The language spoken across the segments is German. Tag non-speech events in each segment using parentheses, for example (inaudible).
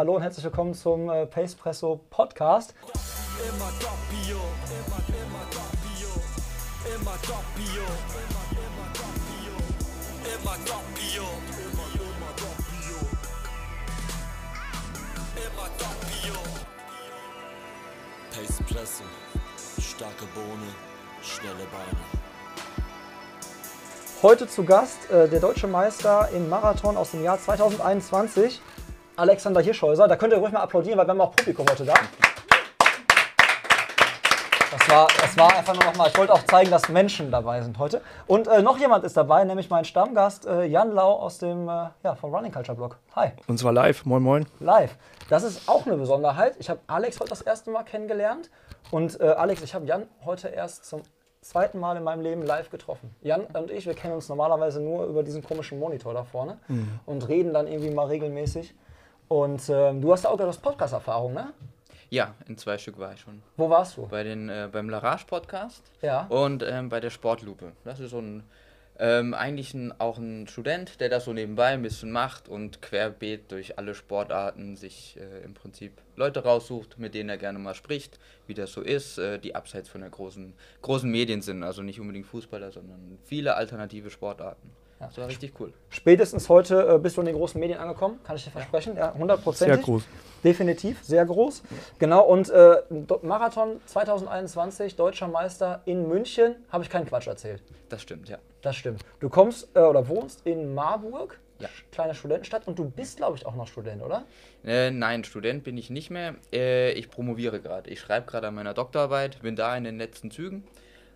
hallo und herzlich willkommen zum äh, Pacepresso Podcast. Immer doppio, immer, immer doppio, immer doppio, immer, immer doppio, immer doppio, immer, immer doppio, immer doppio. Pace Presse, starke Bohne, schnelle Beine. Heute zu Gast äh, der deutsche Meister im Marathon aus dem Jahr 2021, Alexander Hirschhäuser. Da könnt ihr ruhig mal applaudieren, weil wir haben auch Publikum heute da. Das war, das war einfach nur nochmal, ich wollte auch zeigen, dass Menschen dabei sind heute. Und äh, noch jemand ist dabei, nämlich mein Stammgast äh, Jan Lau aus dem äh, ja, vom Running Culture Blog. Hi. Und zwar live. Moin, moin. Live. Das ist auch eine Besonderheit. Ich habe Alex heute das erste Mal kennengelernt. Und äh, Alex, ich habe Jan heute erst zum zweiten Mal in meinem Leben live getroffen. Jan und ich, wir kennen uns normalerweise nur über diesen komischen Monitor da vorne und reden dann irgendwie mal regelmäßig. Und ähm, du hast auch gerade Podcast-Erfahrung, ne? Ja, in zwei Stück war ich schon. Wo warst du? Bei den, äh, beim Larage Podcast Ja. und ähm, bei der Sportlupe. Das ist so ein, ähm, eigentlich ein, auch ein Student, der das so nebenbei ein bisschen macht und querbeet durch alle Sportarten sich äh, im Prinzip Leute raussucht, mit denen er gerne mal spricht, wie das so ist, äh, die abseits von der großen, großen Medien sind. Also nicht unbedingt Fußballer, sondern viele alternative Sportarten. Das war richtig cool. Spätestens heute äh, bist du in den großen Medien angekommen, kann ich dir versprechen. Ja, hundertprozentig. Sehr groß. Definitiv, sehr groß. Genau, und äh, Marathon 2021, deutscher Meister in München, habe ich keinen Quatsch erzählt. Das stimmt, ja. Das stimmt. Du kommst äh, oder wohnst in Marburg, Ja. kleine Studentenstadt, und du bist, glaube ich, auch noch Student, oder? Äh, nein, Student bin ich nicht mehr. Äh, ich promoviere gerade. Ich schreibe gerade an meiner Doktorarbeit, bin da in den letzten Zügen.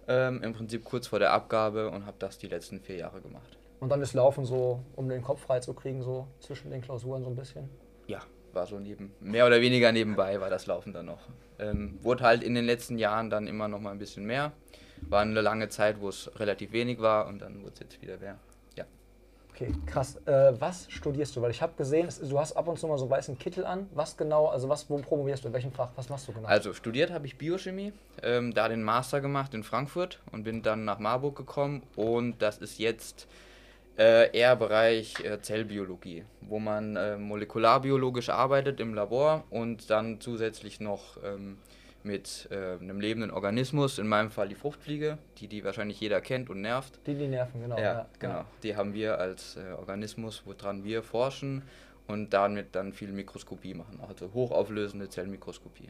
Ähm, Im Prinzip kurz vor der Abgabe und habe das die letzten vier Jahre gemacht. Und dann ist Laufen so, um den Kopf frei zu kriegen, so zwischen den Klausuren so ein bisschen. Ja, war so neben, mehr oder weniger nebenbei war das Laufen dann noch. Ähm, wurde halt in den letzten Jahren dann immer noch mal ein bisschen mehr. War eine lange Zeit, wo es relativ wenig war und dann wurde es jetzt wieder mehr. Ja. Okay, krass. Äh, was studierst du? Weil ich habe gesehen, es- du hast ab und zu mal so weißen Kittel an. Was genau, also was, wo promovierst du? In welchem Fach? Was machst du genau? Also studiert habe ich Biochemie, ähm, da den Master gemacht in Frankfurt und bin dann nach Marburg gekommen und das ist jetzt äh, eher Bereich äh, Zellbiologie, wo man äh, molekularbiologisch arbeitet im Labor und dann zusätzlich noch ähm, mit äh, einem lebenden Organismus, in meinem Fall die Fruchtfliege, die die wahrscheinlich jeder kennt und nervt. die, die Nerven, genau. Ja, genau. Die haben wir als äh, Organismus, woran wir forschen und damit dann viel Mikroskopie machen, also hochauflösende Zellmikroskopie.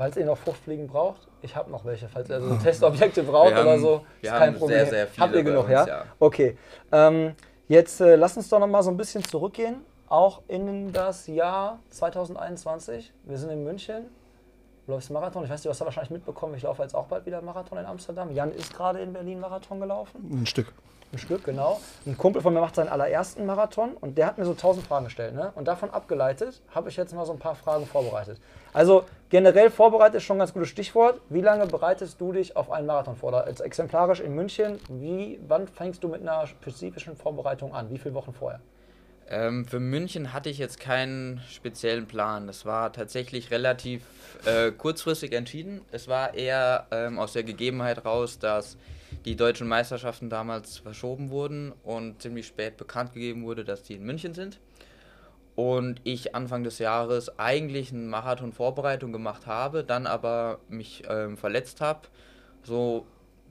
Falls ihr noch Fruchtfliegen braucht, ich habe noch welche. Falls ihr so (laughs) Testobjekte braucht Wir haben- oder so, wir ist kein haben Problem. sehr, sehr viele Habt ihr genug, uns, ja? ja. Okay. Ähm, jetzt äh, lass uns doch noch mal so ein bisschen zurückgehen, auch in das Jahr 2021. Wir sind in München. Du läufst Marathon. Ich weiß nicht, du hast ja wahrscheinlich mitbekommen, ich laufe jetzt auch bald wieder Marathon in Amsterdam. Jan ist gerade in Berlin Marathon gelaufen. Ein Stück. Ein Stück, genau. Ein Kumpel von mir macht seinen allerersten Marathon und der hat mir so tausend Fragen gestellt. Ne? Und davon abgeleitet habe ich jetzt mal so ein paar Fragen vorbereitet. Also generell vorbereitet ist schon ein ganz gutes Stichwort. Wie lange bereitest du dich auf einen Marathon vor? Oder Jetzt exemplarisch in München, wie, wann fängst du mit einer spezifischen Vorbereitung an? Wie viele Wochen vorher? Ähm, für München hatte ich jetzt keinen speziellen Plan. Das war tatsächlich relativ äh, kurzfristig entschieden. Es war eher ähm, aus der Gegebenheit raus, dass die deutschen Meisterschaften damals verschoben wurden und ziemlich spät bekannt gegeben wurde, dass die in München sind. Und ich Anfang des Jahres eigentlich eine Marathon-Vorbereitung gemacht habe, dann aber mich ähm, verletzt habe, so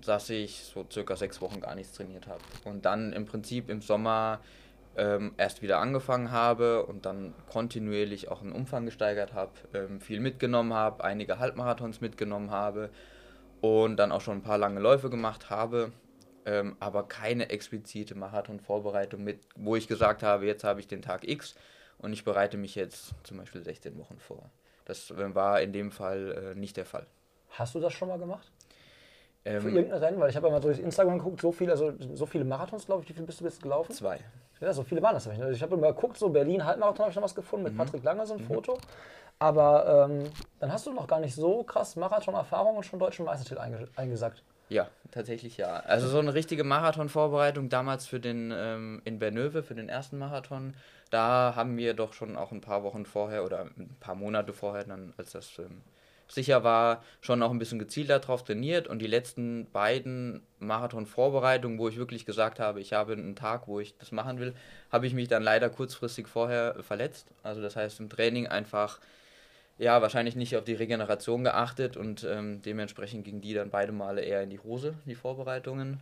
dass ich so circa sechs Wochen gar nichts trainiert habe. Und dann im Prinzip im Sommer ähm, erst wieder angefangen habe und dann kontinuierlich auch einen Umfang gesteigert habe, ähm, viel mitgenommen habe, einige Halbmarathons mitgenommen habe und dann auch schon ein paar lange Läufe gemacht habe, ähm, aber keine explizite Marathon-Vorbereitung mit, wo ich gesagt habe, jetzt habe ich den Tag X und ich bereite mich jetzt zum Beispiel 16 Wochen vor. Das äh, war in dem Fall äh, nicht der Fall. Hast du das schon mal gemacht? Für Ähm, irgendein Rennen? Weil ich habe ja mal durch Instagram geguckt, so viele, also so viele Marathons, glaube ich. Wie viel bist du jetzt gelaufen? zwei. Ja, so viele waren das nicht. Also ich habe mal geguckt, so Berlin Halbmarathon habe ich noch was gefunden Mhm. mit Patrick Lange, so ein Foto. Aber ähm, dann hast du noch gar nicht so krass Marathon-Erfahrung und schon deutschen Meistertitel einge eingesackt. Ja, tatsächlich ja. Also so eine richtige Marathon-Vorbereitung damals für den ähm, in Bernöve, für den ersten Marathon, da haben wir doch schon auch ein paar Wochen vorher oder ein paar Monate vorher dann, als das ähm, sicher war, schon auch ein bisschen gezielter darauf trainiert. Und die letzten beiden Marathon-Vorbereitungen, wo ich wirklich gesagt habe, ich habe einen Tag, wo ich das machen will, habe ich mich dann leider kurzfristig vorher verletzt. Also das heißt im Training einfach ja, wahrscheinlich nicht auf die Regeneration geachtet und ähm, dementsprechend gingen die dann beide Male eher in die Hose, die Vorbereitungen.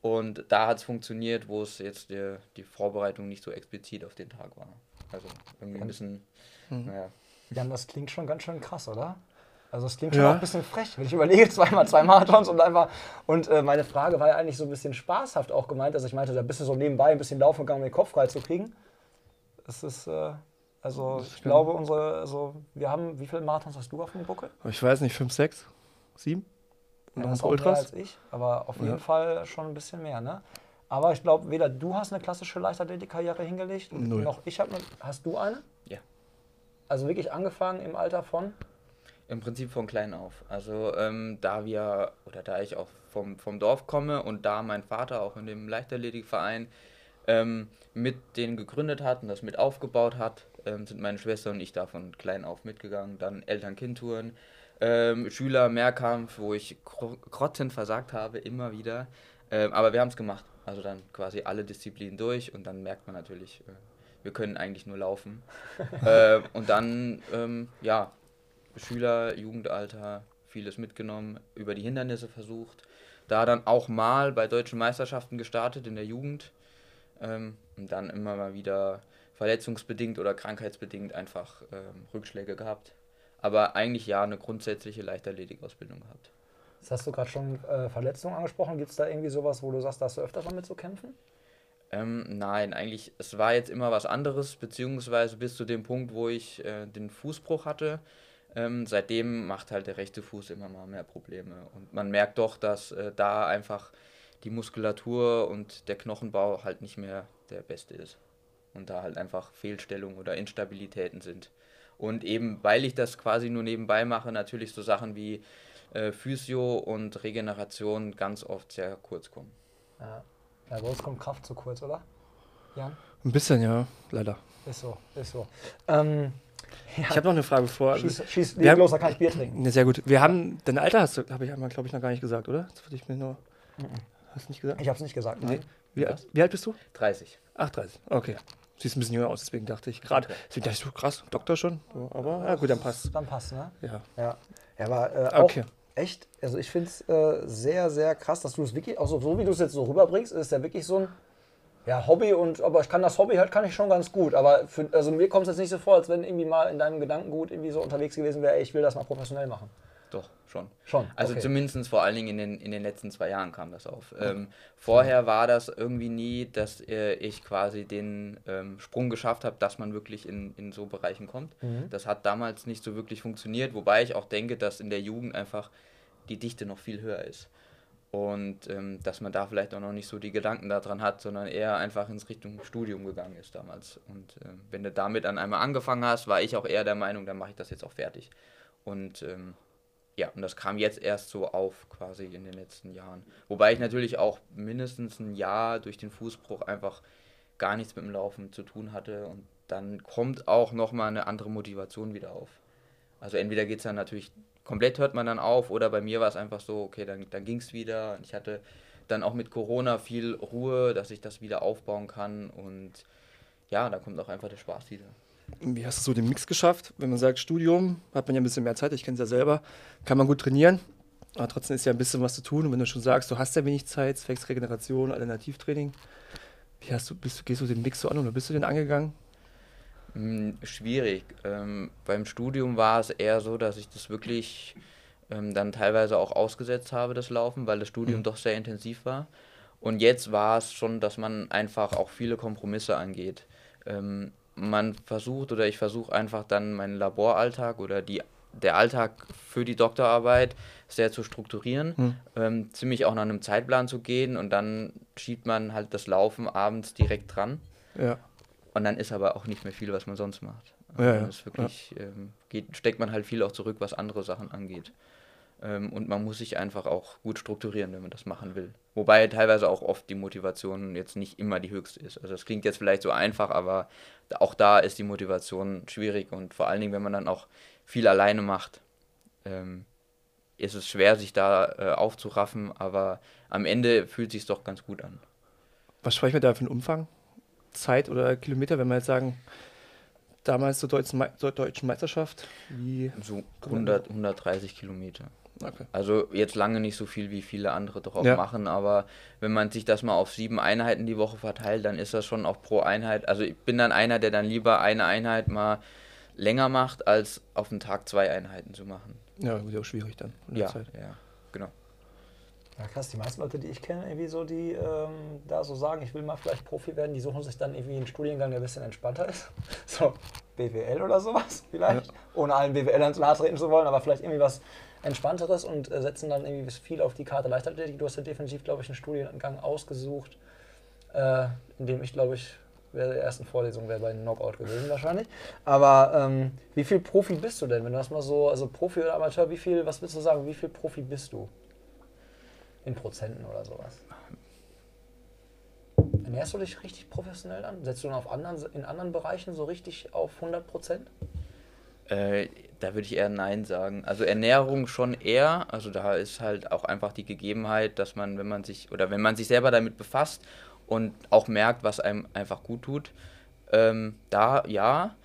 Und da hat es funktioniert, wo es jetzt die, die Vorbereitung nicht so explizit auf den Tag war. Also irgendwie ein bisschen, naja. Jan, das klingt schon ganz schön krass, oder? Also es klingt schon Ja. auch ein bisschen frech, wenn ich überlege, (laughs) zweimal zwei Marathons und einfach. Und äh, meine Frage war ja eigentlich so ein bisschen spaßhaft auch gemeint, dass ich meinte, da bist du so nebenbei ein bisschen laufen gegangen, um den Kopf frei zu kriegen. Es ist, äh, also ich glaube, unsere, also wir haben, wie viele Marathons hast du auf dem Buckel? Ich weiß nicht, 5, 6, 7? Und Ja, noch das auch mehr Ultras? als ich, aber auf jeden Ja. Fall schon ein bisschen mehr, ne? Aber ich glaube, weder du hast eine klassische Leichtathletik-Karriere hingelegt, Null. noch ich habe eine. Hast du eine? Ja. Also wirklich angefangen im Alter von? Im Prinzip von klein auf. Also ähm, da wir, oder da ich auch vom, vom Dorf komme und da mein Vater auch in dem Leichtathletikverein ähm, mit den gegründet hat und das mit aufgebaut hat, ähm, sind meine Schwester und ich da von klein auf mitgegangen. Dann Eltern-Kind-Touren, ähm, Schüler-Mehrkampf, wo ich gro- grottenversagt versagt habe, immer wieder. Ähm, aber wir haben es gemacht. Also dann quasi alle Disziplinen durch und dann merkt man natürlich, äh, wir können eigentlich nur laufen. (laughs) äh, und dann, ähm, ja, Schüler, Jugendalter, vieles mitgenommen, über die Hindernisse versucht. Da dann auch mal bei deutschen Meisterschaften gestartet in der Jugend. Ähm, und dann immer mal wieder verletzungsbedingt oder krankheitsbedingt einfach ähm, Rückschläge gehabt. Aber eigentlich ja eine grundsätzliche Leichtathletikausbildung gehabt. Das hast du gerade schon äh, Verletzungen angesprochen. Gibt es da irgendwie sowas, wo du sagst, da hast du öfter damit zu kämpfen? Ähm, nein, eigentlich, es war jetzt immer was anderes, beziehungsweise bis zu dem Punkt, wo ich äh, den Fußbruch hatte. Ähm, seitdem macht halt der rechte Fuß immer mal mehr Probleme. Und man merkt doch, dass äh, da einfach die Muskulatur und der Knochenbau halt nicht mehr der beste ist. Und da halt einfach Fehlstellungen oder Instabilitäten sind. Und eben, weil ich das quasi nur nebenbei mache, natürlich so Sachen wie äh, Physio und Regeneration ganz oft sehr kurz kommen. Ja. ja, bei uns kommt Kraft zu kurz, oder? Jan? Ein bisschen, ja, leider. Ist so, ist so. Ähm, Ich habe noch eine Frage vor. schieß, schieß Wir haben- los, dann kann ich Bier trinken. Ne, sehr gut. Wir haben, dein Alter hast du, habe ich einmal, glaube ich, noch gar nicht gesagt, oder? Das würde ich mir nur. Hast du nicht gesagt? Ich habe es nicht gesagt. Nee. Nein. Wie, wie alt bist du? 30. Ach, 30. Okay. Siehst ein bisschen jünger aus, deswegen dachte ich gerade. Deswegen dachte ich so krass, Doktor schon. So, aber ja, gut, dann passt. Dann passt, ne? Ja. Ja. Ja, aber äh, auch Okay. echt, also ich finde es äh, sehr, sehr krass, dass du es wirklich, auch so, so wie du es jetzt so rüberbringst, ist ja wirklich so ein ja, Hobby und aber ich kann das Hobby halt kann ich schon ganz gut. Aber für, also mir kommt es jetzt nicht so vor, als wenn irgendwie mal in deinem Gedankengut irgendwie so unterwegs gewesen wäre, ey, ich will das mal professionell machen. Doch, schon. Schon, Also okay. zumindest vor allen Dingen in den, in den letzten zwei Jahren kam das auf. Ähm, vorher war das irgendwie nie, dass äh, ich quasi den ähm, Sprung geschafft habe, dass man wirklich in, in so Bereichen kommt. Das hat damals nicht so wirklich funktioniert, wobei ich auch denke, dass in der Jugend einfach die Dichte noch viel höher ist. Und ähm, dass man da vielleicht auch noch nicht so die Gedanken daran hat, sondern eher einfach ins Richtung Studium gegangen ist damals. Und ähm, wenn du damit dann einmal angefangen hast, war ich auch eher der Meinung, dann mache ich das jetzt auch fertig. Und ähm, ja, und das kam jetzt erst so auf, quasi in den letzten Jahren. Wobei ich natürlich auch mindestens ein Jahr durch den Fußbruch einfach gar nichts mit dem Laufen zu tun hatte. Und dann kommt auch nochmal eine andere Motivation wieder auf. Also entweder geht es dann natürlich, komplett hört man dann auf, oder bei mir war es einfach so, okay, dann, dann ging es wieder. Ich hatte dann auch mit Corona viel Ruhe, dass ich das wieder aufbauen kann. Und ja, da kommt auch einfach der Spaß wieder. Wie hast du so den Mix geschafft? Wenn man sagt, Studium, hat man ja ein bisschen mehr Zeit, ich kenne es ja selber, kann man gut trainieren, aber trotzdem ist ja ein bisschen was zu tun. Und wenn du schon sagst, du hast ja wenig Zeit, zwecks Regeneration, Alternativtraining, wie hast du, bist, gehst du den Mix so an oder bist du den angegangen? Hm, Schwierig. Ähm, beim Studium war es eher so, dass ich das wirklich ähm, dann teilweise auch ausgesetzt habe, das Laufen, weil das Studium doch sehr intensiv war. Und jetzt war es schon, dass man einfach auch viele Kompromisse angeht. Ähm, man versucht oder ich versuche einfach dann meinen Laboralltag oder die, der Alltag für die Doktorarbeit sehr zu strukturieren, ähm, ziemlich auch nach einem Zeitplan zu gehen und dann schiebt man halt das Laufen abends direkt dran. Ja. Und dann ist aber auch nicht mehr viel, was man sonst macht. Also Ja, ja, dann ist wirklich, ähm, geht, steckt man halt viel auch zurück, was andere Sachen angeht. Ähm, und man muss sich einfach auch gut strukturieren, wenn man das machen will. Wobei teilweise auch oft die Motivation jetzt nicht immer die höchste ist. Also das klingt jetzt vielleicht so einfach, aber auch da ist die Motivation schwierig und vor allen Dingen, wenn man dann auch viel alleine macht, ähm, ist es schwer, sich da äh, aufzuraffen, aber am Ende fühlt sich doch ganz gut an. Was sprechen wir da für einen Umfang? Zeit oder Kilometer, wenn wir jetzt sagen, damals zur deutschen, Me zur deutschen Meisterschaft? Wie? So 100, 130 Kilometer. Okay. Also jetzt lange nicht so viel, wie viele andere doch auch Ja. machen, aber wenn man sich das mal auf sieben Einheiten die Woche verteilt, dann ist das schon auch pro Einheit. Also ich bin dann einer, der dann lieber eine Einheit mal länger macht, als auf den Tag zwei Einheiten zu machen. Ja, wird ja auch schwierig dann. Ja, ja. Ja, krass, die meisten Leute, die ich kenne, irgendwie so, die ähm, da so sagen, ich will mal vielleicht Profi werden, die suchen sich dann irgendwie einen Studiengang, der ein bisschen entspannter ist. (laughs) So BWL oder sowas vielleicht, ohne allen BWLern zu nahe treten zu wollen, aber vielleicht irgendwie was entspannteres und äh, setzen dann irgendwie viel auf die Karte Leichtathletik. Du hast ja definitiv, glaube ich, einen Studiengang ausgesucht, äh, in dem ich, glaube ich, wäre der ersten Vorlesung wäre bei Knockout gewesen wahrscheinlich. Aber ähm, wie viel Profi bist du denn, wenn du das mal so, also Profi oder Amateur, wie viel, was willst du sagen, wie viel Profi bist du? In Prozenten oder sowas. Ernährst du dich richtig professionell an? Setzt du dann auf anderen, in anderen Bereichen so richtig auf 100 Prozent? Äh, da würde ich eher Nein sagen. Also Ernährung schon eher. Also da ist halt auch einfach die Gegebenheit, dass man, wenn man sich oder wenn man sich selber damit befasst und auch merkt, was einem einfach gut tut, ähm, da ja.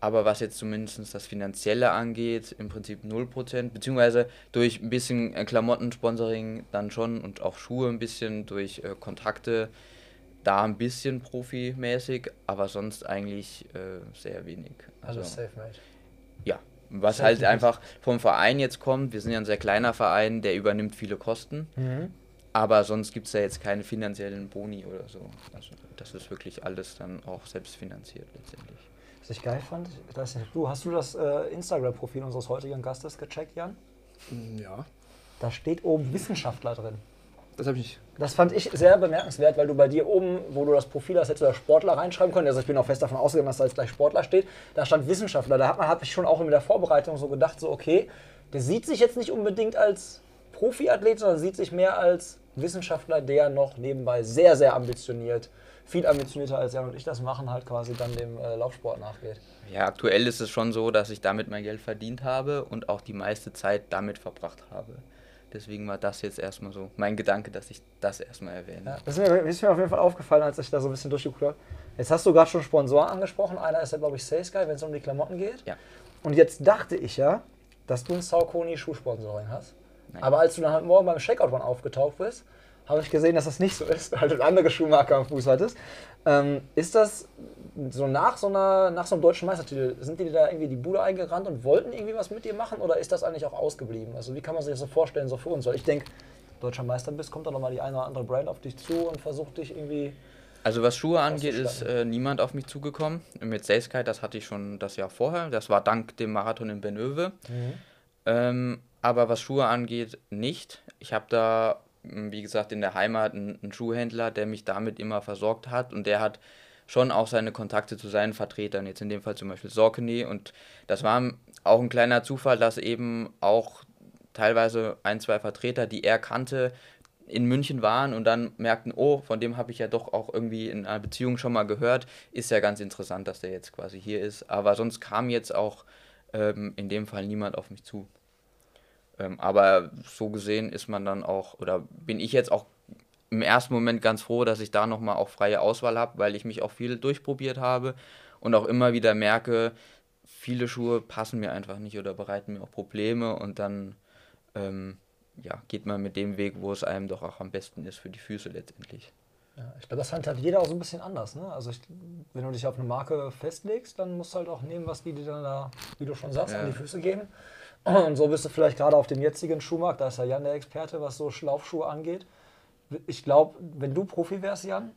Aber was jetzt zumindest das Finanzielle angeht, im Prinzip 0%, beziehungsweise durch ein bisschen äh, Klamottensponsoring dann schon und auch Schuhe ein bisschen, durch äh, Kontakte da ein bisschen profimäßig, aber sonst eigentlich äh, sehr wenig. Also safe, mate. Ja, was Sehr halt einfach vom Verein jetzt kommt. Wir sind ja ein sehr kleiner Verein, der übernimmt viele Kosten. Mhm. Aber sonst gibt es da jetzt keine finanziellen Boni oder so. Also das ist wirklich alles dann auch selbst finanziert letztendlich. Was ich geil fand, ich weiß nicht, du, hast du das äh, Instagram-Profil unseres heutigen Gastes gecheckt, Jan? Mm, Ja, Da steht oben Wissenschaftler drin. das habe ich. Das fand ich sehr bemerkenswert, weil du bei dir oben, wo du das Profil hast, hättest du da Sportler reinschreiben können. Also ich bin auch fest davon ausgegangen, dass da jetzt gleich Sportler steht. Da stand Wissenschaftler. Da hat man, habe ich schon auch in der Vorbereitung so gedacht, so okay, der sieht sich jetzt nicht unbedingt als Profiathlet, sondern sieht sich mehr als Wissenschaftler, der noch nebenbei sehr, sehr ambitioniert, viel ambitionierter als Jan und ich das machen, halt quasi dann dem äh, Laufsport nachgeht. Ja, aktuell ist es schon so, dass ich damit mein Geld verdient habe und auch die meiste Zeit damit verbracht habe. Deswegen war das jetzt erstmal so mein Gedanke, dass ich das erstmal erwähne. Ja, das ist mir, ist mir auf jeden Fall aufgefallen, als ich da so ein bisschen durchgeguckt habe. Jetzt hast du gerade schon Sponsoren angesprochen. Einer ist ja, glaube ich, Sales Guy, wenn es um die Klamotten geht. Ja. Und jetzt dachte ich ja, dass du ein Saucony Schuhsponsoring hast. Nein. Aber als du dann heute Morgen beim Checkout One aufgetaucht bist, habe ich gesehen, dass das nicht so ist, (laughs) weil du eine andere Schuhmarke am Fuß hattest. Ähm, ist das so nach so, einer, nach so einem deutschen Meistertitel, sind die da irgendwie die Bude eingerannt und wollten irgendwie was mit dir machen oder ist das eigentlich auch ausgeblieben? Also wie kann man sich das so vorstellen, so für uns? Weil ich denke, deutscher Meister bist, kommt dann nochmal die eine oder andere Brand auf dich zu und versucht dich irgendwie Also was Schuhe angeht, ist äh, niemand auf mich zugekommen. Mit Salesky, das hatte ich schon das Jahr vorher. Das war dank dem Marathon in Benöve. Ähm, aber was Schuhe angeht, nicht. Ich habe da, wie gesagt, in der Heimat einen, Schuhhändler, der mich damit immer versorgt hat und der hat schon auch seine Kontakte zu seinen Vertretern, jetzt in dem Fall zum Beispiel Saucony und das war auch ein kleiner Zufall, dass eben auch teilweise ein, zwei Vertreter, die er kannte, in München waren und dann merkten, oh, von dem habe ich ja doch auch irgendwie in einer Beziehung schon mal gehört. Ist ja ganz interessant, dass der jetzt quasi hier ist. Aber sonst kam jetzt auch ähm, in dem Fall niemand auf mich zu. Ähm, aber so gesehen ist man dann auch, oder bin ich jetzt auch im ersten Moment ganz froh, dass ich da nochmal auch freie Auswahl habe, weil ich mich auch viel durchprobiert habe und auch immer wieder merke, viele Schuhe passen mir einfach nicht oder bereiten mir auch Probleme und dann ähm, ja, geht man mit dem Weg, wo es einem doch auch am besten ist für die Füße letztendlich. Ja, ich glaube, das handhabt jeder auch so ein bisschen anders. Ne? Also ich, wenn du dich auf eine Marke festlegst, dann musst du halt auch nehmen, was die dir dann da, wie du schon sagst, Ja. an die Füße geben. Und so bist du vielleicht gerade auf dem jetzigen Schuhmarkt, da ist ja Jan der Experte, was so Laufschuhe angeht. Ich glaube, wenn du Profi wärst, Jan,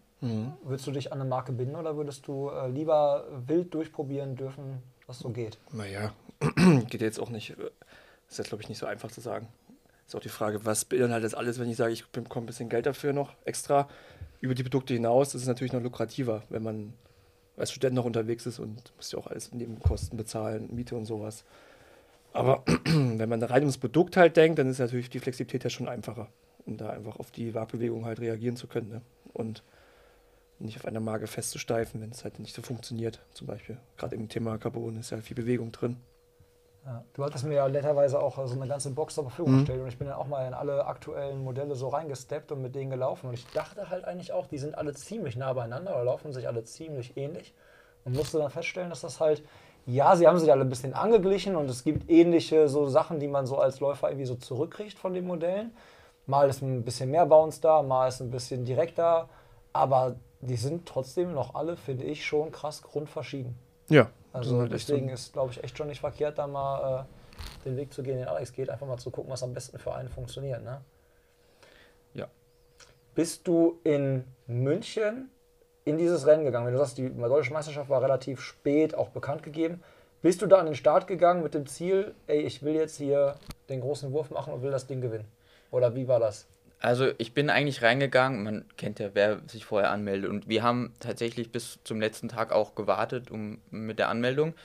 würdest du dich an eine Marke binden oder würdest du äh, lieber wild durchprobieren dürfen, was so geht? Naja, (clears throat) geht jetzt auch nicht. Ist jetzt, glaube ich, nicht so einfach zu sagen. Ist auch die Frage, was beinhaltet das alles, wenn ich sage, ich bekomme ein bisschen Geld dafür noch extra über die Produkte hinaus. Das ist natürlich noch lukrativer, wenn man als Student noch unterwegs ist und muss ja auch alles Nebenkosten bezahlen, Miete und sowas. Aber (clears throat) wenn man rein ums Produkt halt denkt, dann ist natürlich die Flexibilität ja schon einfacher, um da einfach auf die Wagbewegung halt reagieren zu können. Ne? Und nicht auf einer Marke festzusteifen, wenn es halt nicht so funktioniert. Zum Beispiel, gerade im Thema Carbon ist ja viel Bewegung drin. Ja, du hattest mir ja netterweise auch so eine ganze Box zur Verfügung Mhm. gestellt und ich bin dann auch mal in alle aktuellen Modelle so reingesteppt und mit denen gelaufen. Und ich dachte halt eigentlich auch, die sind alle ziemlich nah beieinander oder laufen sich alle ziemlich ähnlich. Und musste dann feststellen, dass das halt, ja, sie haben sich alle ein bisschen angeglichen und es gibt ähnliche so Sachen, die man so als Läufer irgendwie so zurückkriegt von den Modellen. Mal ist ein bisschen mehr Bounce da, mal ist ein bisschen direkter, aber die sind trotzdem noch alle, finde ich, schon krass grundverschieden. Ja, Also ist echt so. deswegen ist, glaube ich, echt schon nicht verkehrt, da mal äh, den Weg zu gehen, den Alex geht, einfach mal zu gucken, was am besten für einen funktioniert. Ne? Ja. Bist du in München in dieses Rennen gegangen? Wenn du sagst, die deutsche Meisterschaft war relativ spät auch bekannt gegeben, bist du da an den Start gegangen mit dem Ziel, ey, ich will jetzt hier den großen Wurf machen und will das Ding gewinnen? Oder wie war das? Also ich bin eigentlich reingegangen, man kennt ja, wer sich vorher anmeldet. Und wir haben tatsächlich bis zum letzten Tag auch gewartet um, mit der Anmeldung.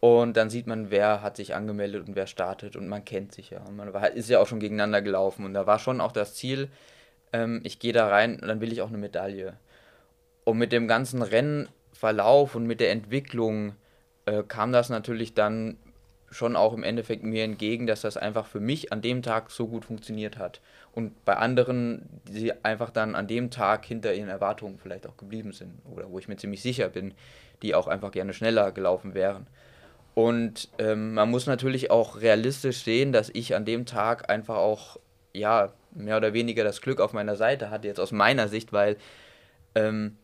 Und dann sieht man, wer hat sich angemeldet und wer startet. Und man kennt sich ja. Und man war, ist ja auch schon gegeneinander gelaufen. Und da war schon auch das Ziel, ähm, ich gehe da rein und dann will ich auch eine Medaille. Und mit dem ganzen Rennverlauf und mit der Entwicklung äh, kam das natürlich dann schon auch im Endeffekt mir entgegen, dass das einfach für mich an dem Tag so gut funktioniert hat. Und bei anderen, die einfach dann an dem Tag hinter ihren Erwartungen vielleicht auch geblieben sind oder wo ich mir ziemlich sicher bin, die auch einfach gerne schneller gelaufen wären. Und ähm, man muss natürlich auch realistisch sehen, dass ich an dem Tag einfach auch, ja, mehr oder weniger das Glück auf meiner Seite hatte, jetzt aus meiner Sicht, weil ähm,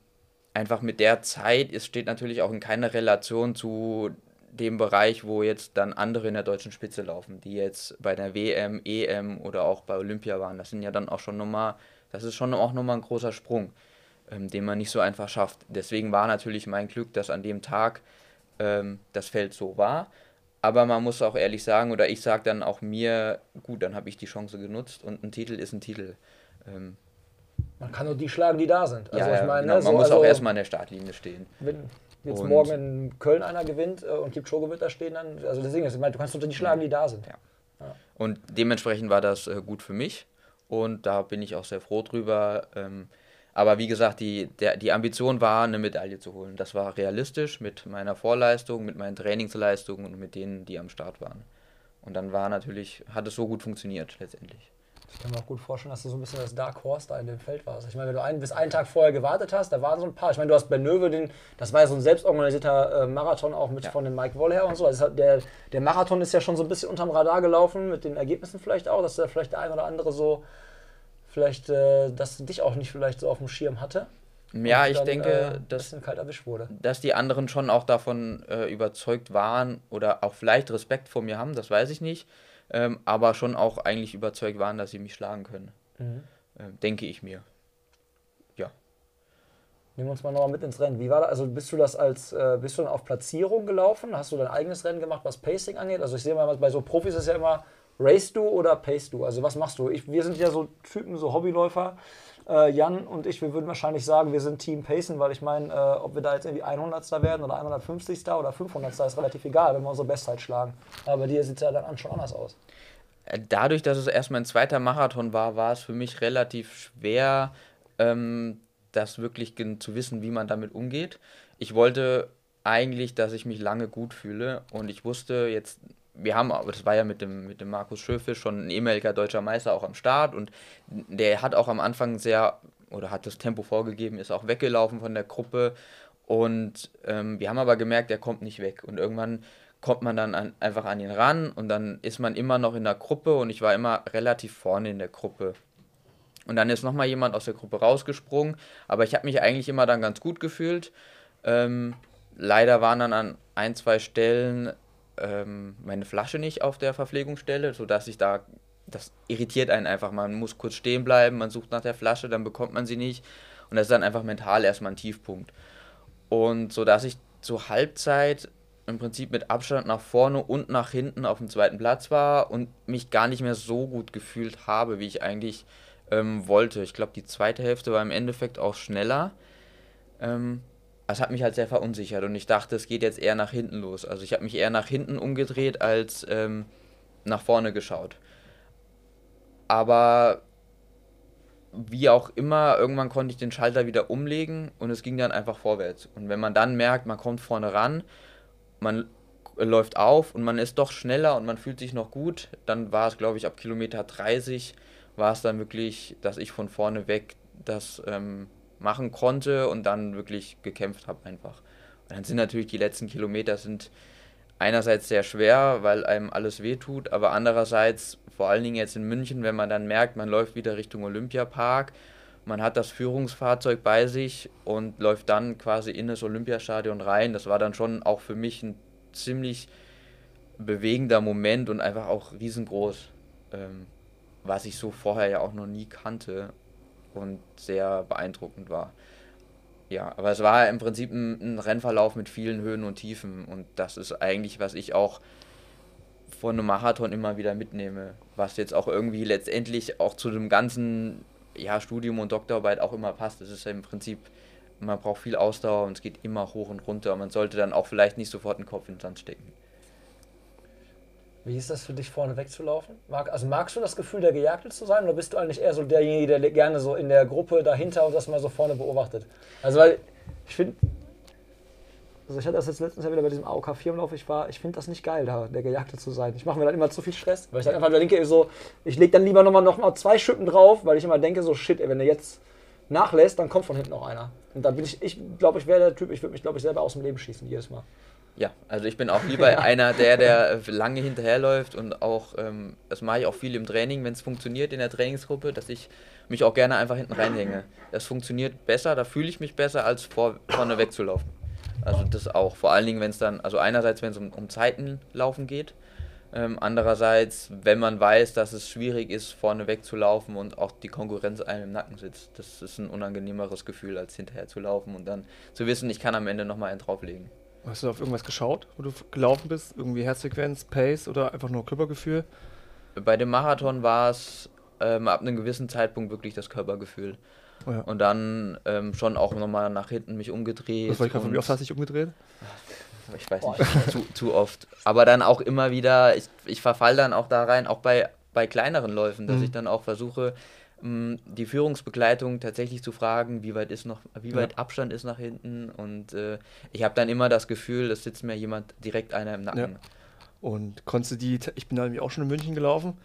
einfach mit der Zeit, es steht natürlich auch in keiner Relation zu dem Bereich, wo jetzt dann andere in der deutschen Spitze laufen, die jetzt bei der WM, EM oder auch bei Olympia waren. Das sind ja dann auch schon nochmal, das ist schon auch nochmal ein großer Sprung, ähm, den man nicht so einfach schafft. Deswegen war natürlich mein Glück, dass an dem Tag ähm, das Feld so war. Aber man muss auch ehrlich sagen, oder ich sage dann auch mir, gut, dann habe ich die Chance genutzt und ein Titel ist ein Titel. Ähm, Man kann nur die schlagen, die da sind. Also ja, ich ja, meine, genau, ne, man so, muss also, auch erstmal an der Startlinie stehen. wenn jetzt Und- morgen in Köln einer gewinnt äh, und Kipchoge wird da stehen, dann, also deswegen, ich meine, du kannst nur die schlagen, die da sind. Ja. Und dementsprechend war das äh, gut für mich und da bin ich auch sehr froh drüber. Ähm, aber wie gesagt, die, der, die Ambition war, eine Medaille zu holen. Das war realistisch mit meiner Vorleistung, mit meinen Trainingsleistungen und mit denen, die am Start waren. Und dann war natürlich, hat es so gut funktioniert letztendlich. Ich kann mir auch gut vorstellen, dass du so ein bisschen das Dark Horse da in dem Feld warst. Ich meine, wenn du einen, bis einen Tag vorher gewartet hast, da waren so ein paar. Ich meine, du hast bei Nöwe den, das war ja so ein selbstorganisierter äh, Marathon auch mit Ja. von dem Mike Woll her und so. Also der, der Marathon ist ja schon so ein bisschen unterm Radar gelaufen, mit den Ergebnissen vielleicht auch, dass da vielleicht der ein oder andere so, vielleicht, äh, dass dich auch nicht vielleicht so auf dem Schirm hatte. Ja, ich dann, denke, äh, ein dass dass die anderen schon auch davon äh, überzeugt waren oder auch vielleicht Respekt vor mir haben, das weiß ich nicht, ähm, aber schon auch eigentlich überzeugt waren, dass sie mich schlagen können. Mhm. Ähm, denke ich mir. Ja. Nehmen wir uns mal nochmal mit ins Rennen. Wie war das? Also bist du das als, äh, bist du dann auf Platzierung gelaufen? Hast du dein eigenes Rennen gemacht, was Pacing angeht? Also ich sehe mal, bei so Profis ist ja immer, race du oder pace du? Also was machst du? Ich, wir sind ja so Typen, so Hobbyläufer. Äh, Jan und ich, wir würden wahrscheinlich sagen, wir sind Team Pacen, weil ich meine, äh, ob wir da jetzt irgendwie 100. werden oder 150. oder 500. ist relativ egal, wenn wir unsere Bestzeit schlagen. Aber bei dir sieht es ja dann an- schon anders aus. Äh, Dadurch, dass es erst mein zweiter Marathon war, war es für mich relativ schwer, ähm, das wirklich zu wissen, wie man damit umgeht. Ich wollte eigentlich, dass ich mich lange gut fühle und ich wusste jetzt, wir haben, aber das war ja mit dem, mit dem Markus Schöfisch schon ein ehemaliger deutscher Meister auch am Start und der hat auch am Anfang sehr, oder hat das Tempo vorgegeben, ist auch weggelaufen von der Gruppe und ähm, wir haben aber gemerkt, er kommt nicht weg und irgendwann kommt man dann an, einfach an ihn ran und dann ist man immer noch in der Gruppe und ich war immer relativ vorne in der Gruppe. Und dann ist nochmal jemand aus der Gruppe rausgesprungen, aber ich habe mich eigentlich immer dann ganz gut gefühlt. Ähm, leider waren dann an ein, zwei Stellen ähm, meine Flasche nicht auf der Verpflegungsstelle, sodass ich da, das irritiert einen einfach. Man muss kurz stehen bleiben, man sucht nach der Flasche, dann bekommt man sie nicht. Und das ist dann einfach mental erstmal ein Tiefpunkt. Und so dass ich zur Halbzeit im Prinzip mit Abstand nach vorne und nach hinten auf dem zweiten Platz war und mich gar nicht mehr so gut gefühlt habe, wie ich eigentlich ähm, wollte. Ich glaube, die zweite Hälfte war im Endeffekt auch schneller. Ähm, das hat mich halt sehr verunsichert und ich dachte, es geht jetzt eher nach hinten los. Also ich habe mich eher nach hinten umgedreht als ähm, nach vorne geschaut. Aber wie auch immer, irgendwann konnte ich den Schalter wieder umlegen und es ging dann einfach vorwärts. Und wenn man dann merkt, man kommt vorne ran, man läuft auf und man ist doch schneller und man fühlt sich noch gut. Dann war es, glaube ich, ab Kilometer 30 war es dann wirklich, dass ich von vorne weg das ähm, machen konnte und dann wirklich gekämpft habe einfach. Und dann sind natürlich die letzten Kilometer sind einerseits sehr schwer, weil einem alles wehtut, aber andererseits, vor allen Dingen jetzt in München, wenn man dann merkt, man läuft wieder Richtung Olympiapark, man hat das Führungsfahrzeug bei sich und läuft dann quasi in das Olympiastadion rein. Das war dann schon auch für mich ein ziemlich bewegender Moment und einfach auch riesengroß, ähm, was ich so vorher ja auch noch nie kannte und sehr beeindruckend war. Ja, aber es war im Prinzip ein, ein Rennverlauf mit vielen Höhen und Tiefen und das ist eigentlich, was ich auch von einem Marathon immer wieder mitnehme, was jetzt auch irgendwie letztendlich auch zu dem ganzen ja, Studium und Doktorarbeit auch immer passt. Es ist ja im Prinzip, man braucht viel Ausdauer und es geht immer hoch und runter. Man sollte dann auch vielleicht nicht sofort den Kopf in den Sand stecken. Wie ist das für dich, vorne wegzulaufen? Mag, also magst du das Gefühl, der Gejagte zu sein oder bist du eigentlich eher so derjenige, der gerne so in der Gruppe dahinter und das mal so vorne beobachtet? Also weil ich finde, also ich hatte das jetzt letztens ja wieder bei diesem AOK 4 Lauf, ich war, ich finde das nicht geil, da der Gejagte zu sein. Ich mache mir dann immer zu viel Stress, weil ich dann einfach denke, so, ich lege dann lieber nochmal noch mal zwei Schippen drauf, weil ich immer denke, so shit, ey, wenn der jetzt nachlässt, dann kommt von hinten noch einer. Und da bin ich, ich glaube, ich wäre der Typ, ich würde mich, glaube ich, selber aus dem Leben schießen jedes Mal. Ja, also ich bin auch (laughs) lieber einer, der, der äh, lange hinterherläuft und auch, ähm, das mache ich auch viel im Training, wenn es funktioniert in der Trainingsgruppe, dass ich mich auch gerne einfach hinten reinhänge. Das funktioniert besser, da fühle ich mich besser, als vor, vorne wegzulaufen. Also das auch, vor allen Dingen, wenn es dann, also einerseits, wenn es um, um Zeiten laufen geht, ähm, andererseits, wenn man weiß, dass es schwierig ist, vorne wegzulaufen und auch die Konkurrenz einem im Nacken sitzt. Das ist ein unangenehmeres Gefühl, als hinterher zu laufen und dann zu wissen, ich kann am Ende nochmal einen drauflegen. Hast du auf irgendwas geschaut, wo du gelaufen bist? Irgendwie Herzfrequenz, Pace oder einfach nur Körpergefühl? Bei dem Marathon war es ähm, ab einem gewissen Zeitpunkt wirklich das Körpergefühl. Oh ja. Und dann ähm, schon auch nochmal nach hinten mich umgedreht. Was wollte ich gerade wie oft hast du dich umgedreht? ich weiß nicht, zu, zu oft. Aber dann auch immer wieder, ich, ich verfall dann auch da rein, auch bei, bei kleineren Läufen, dass Mhm. ich dann auch versuche, die Führungsbegleitung tatsächlich zu fragen, wie weit ist noch, wie Ja. weit Abstand ist nach hinten. Und äh, ich habe dann immer das Gefühl, es sitzt mir jemand direkt einer im Nacken. Und konntest du die, ich bin nämlich auch schon in München gelaufen,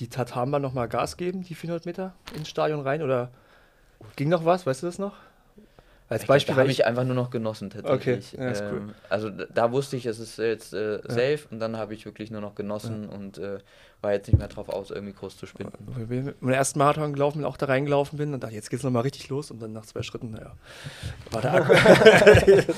die Tatamba nochmal Gas geben, die 400 Meter ins Stadion rein? Oder ging noch was? Weißt du das noch? Als Ich Beispiel, habe ich, ich einfach nur noch genossen tatsächlich. Okay, ja, ist cool. ähm, Also da wusste ich, es ist jetzt äh, safe und dann habe ich wirklich nur noch genossen und äh, war jetzt nicht mehr drauf aus, irgendwie groß zu spinnen. ich mit meinem ersten Marathon gelaufen bin, auch da reingelaufen bin und dachte, jetzt geht's nochmal richtig los und dann nach zwei Schritten, naja, war der Akku. (laughs)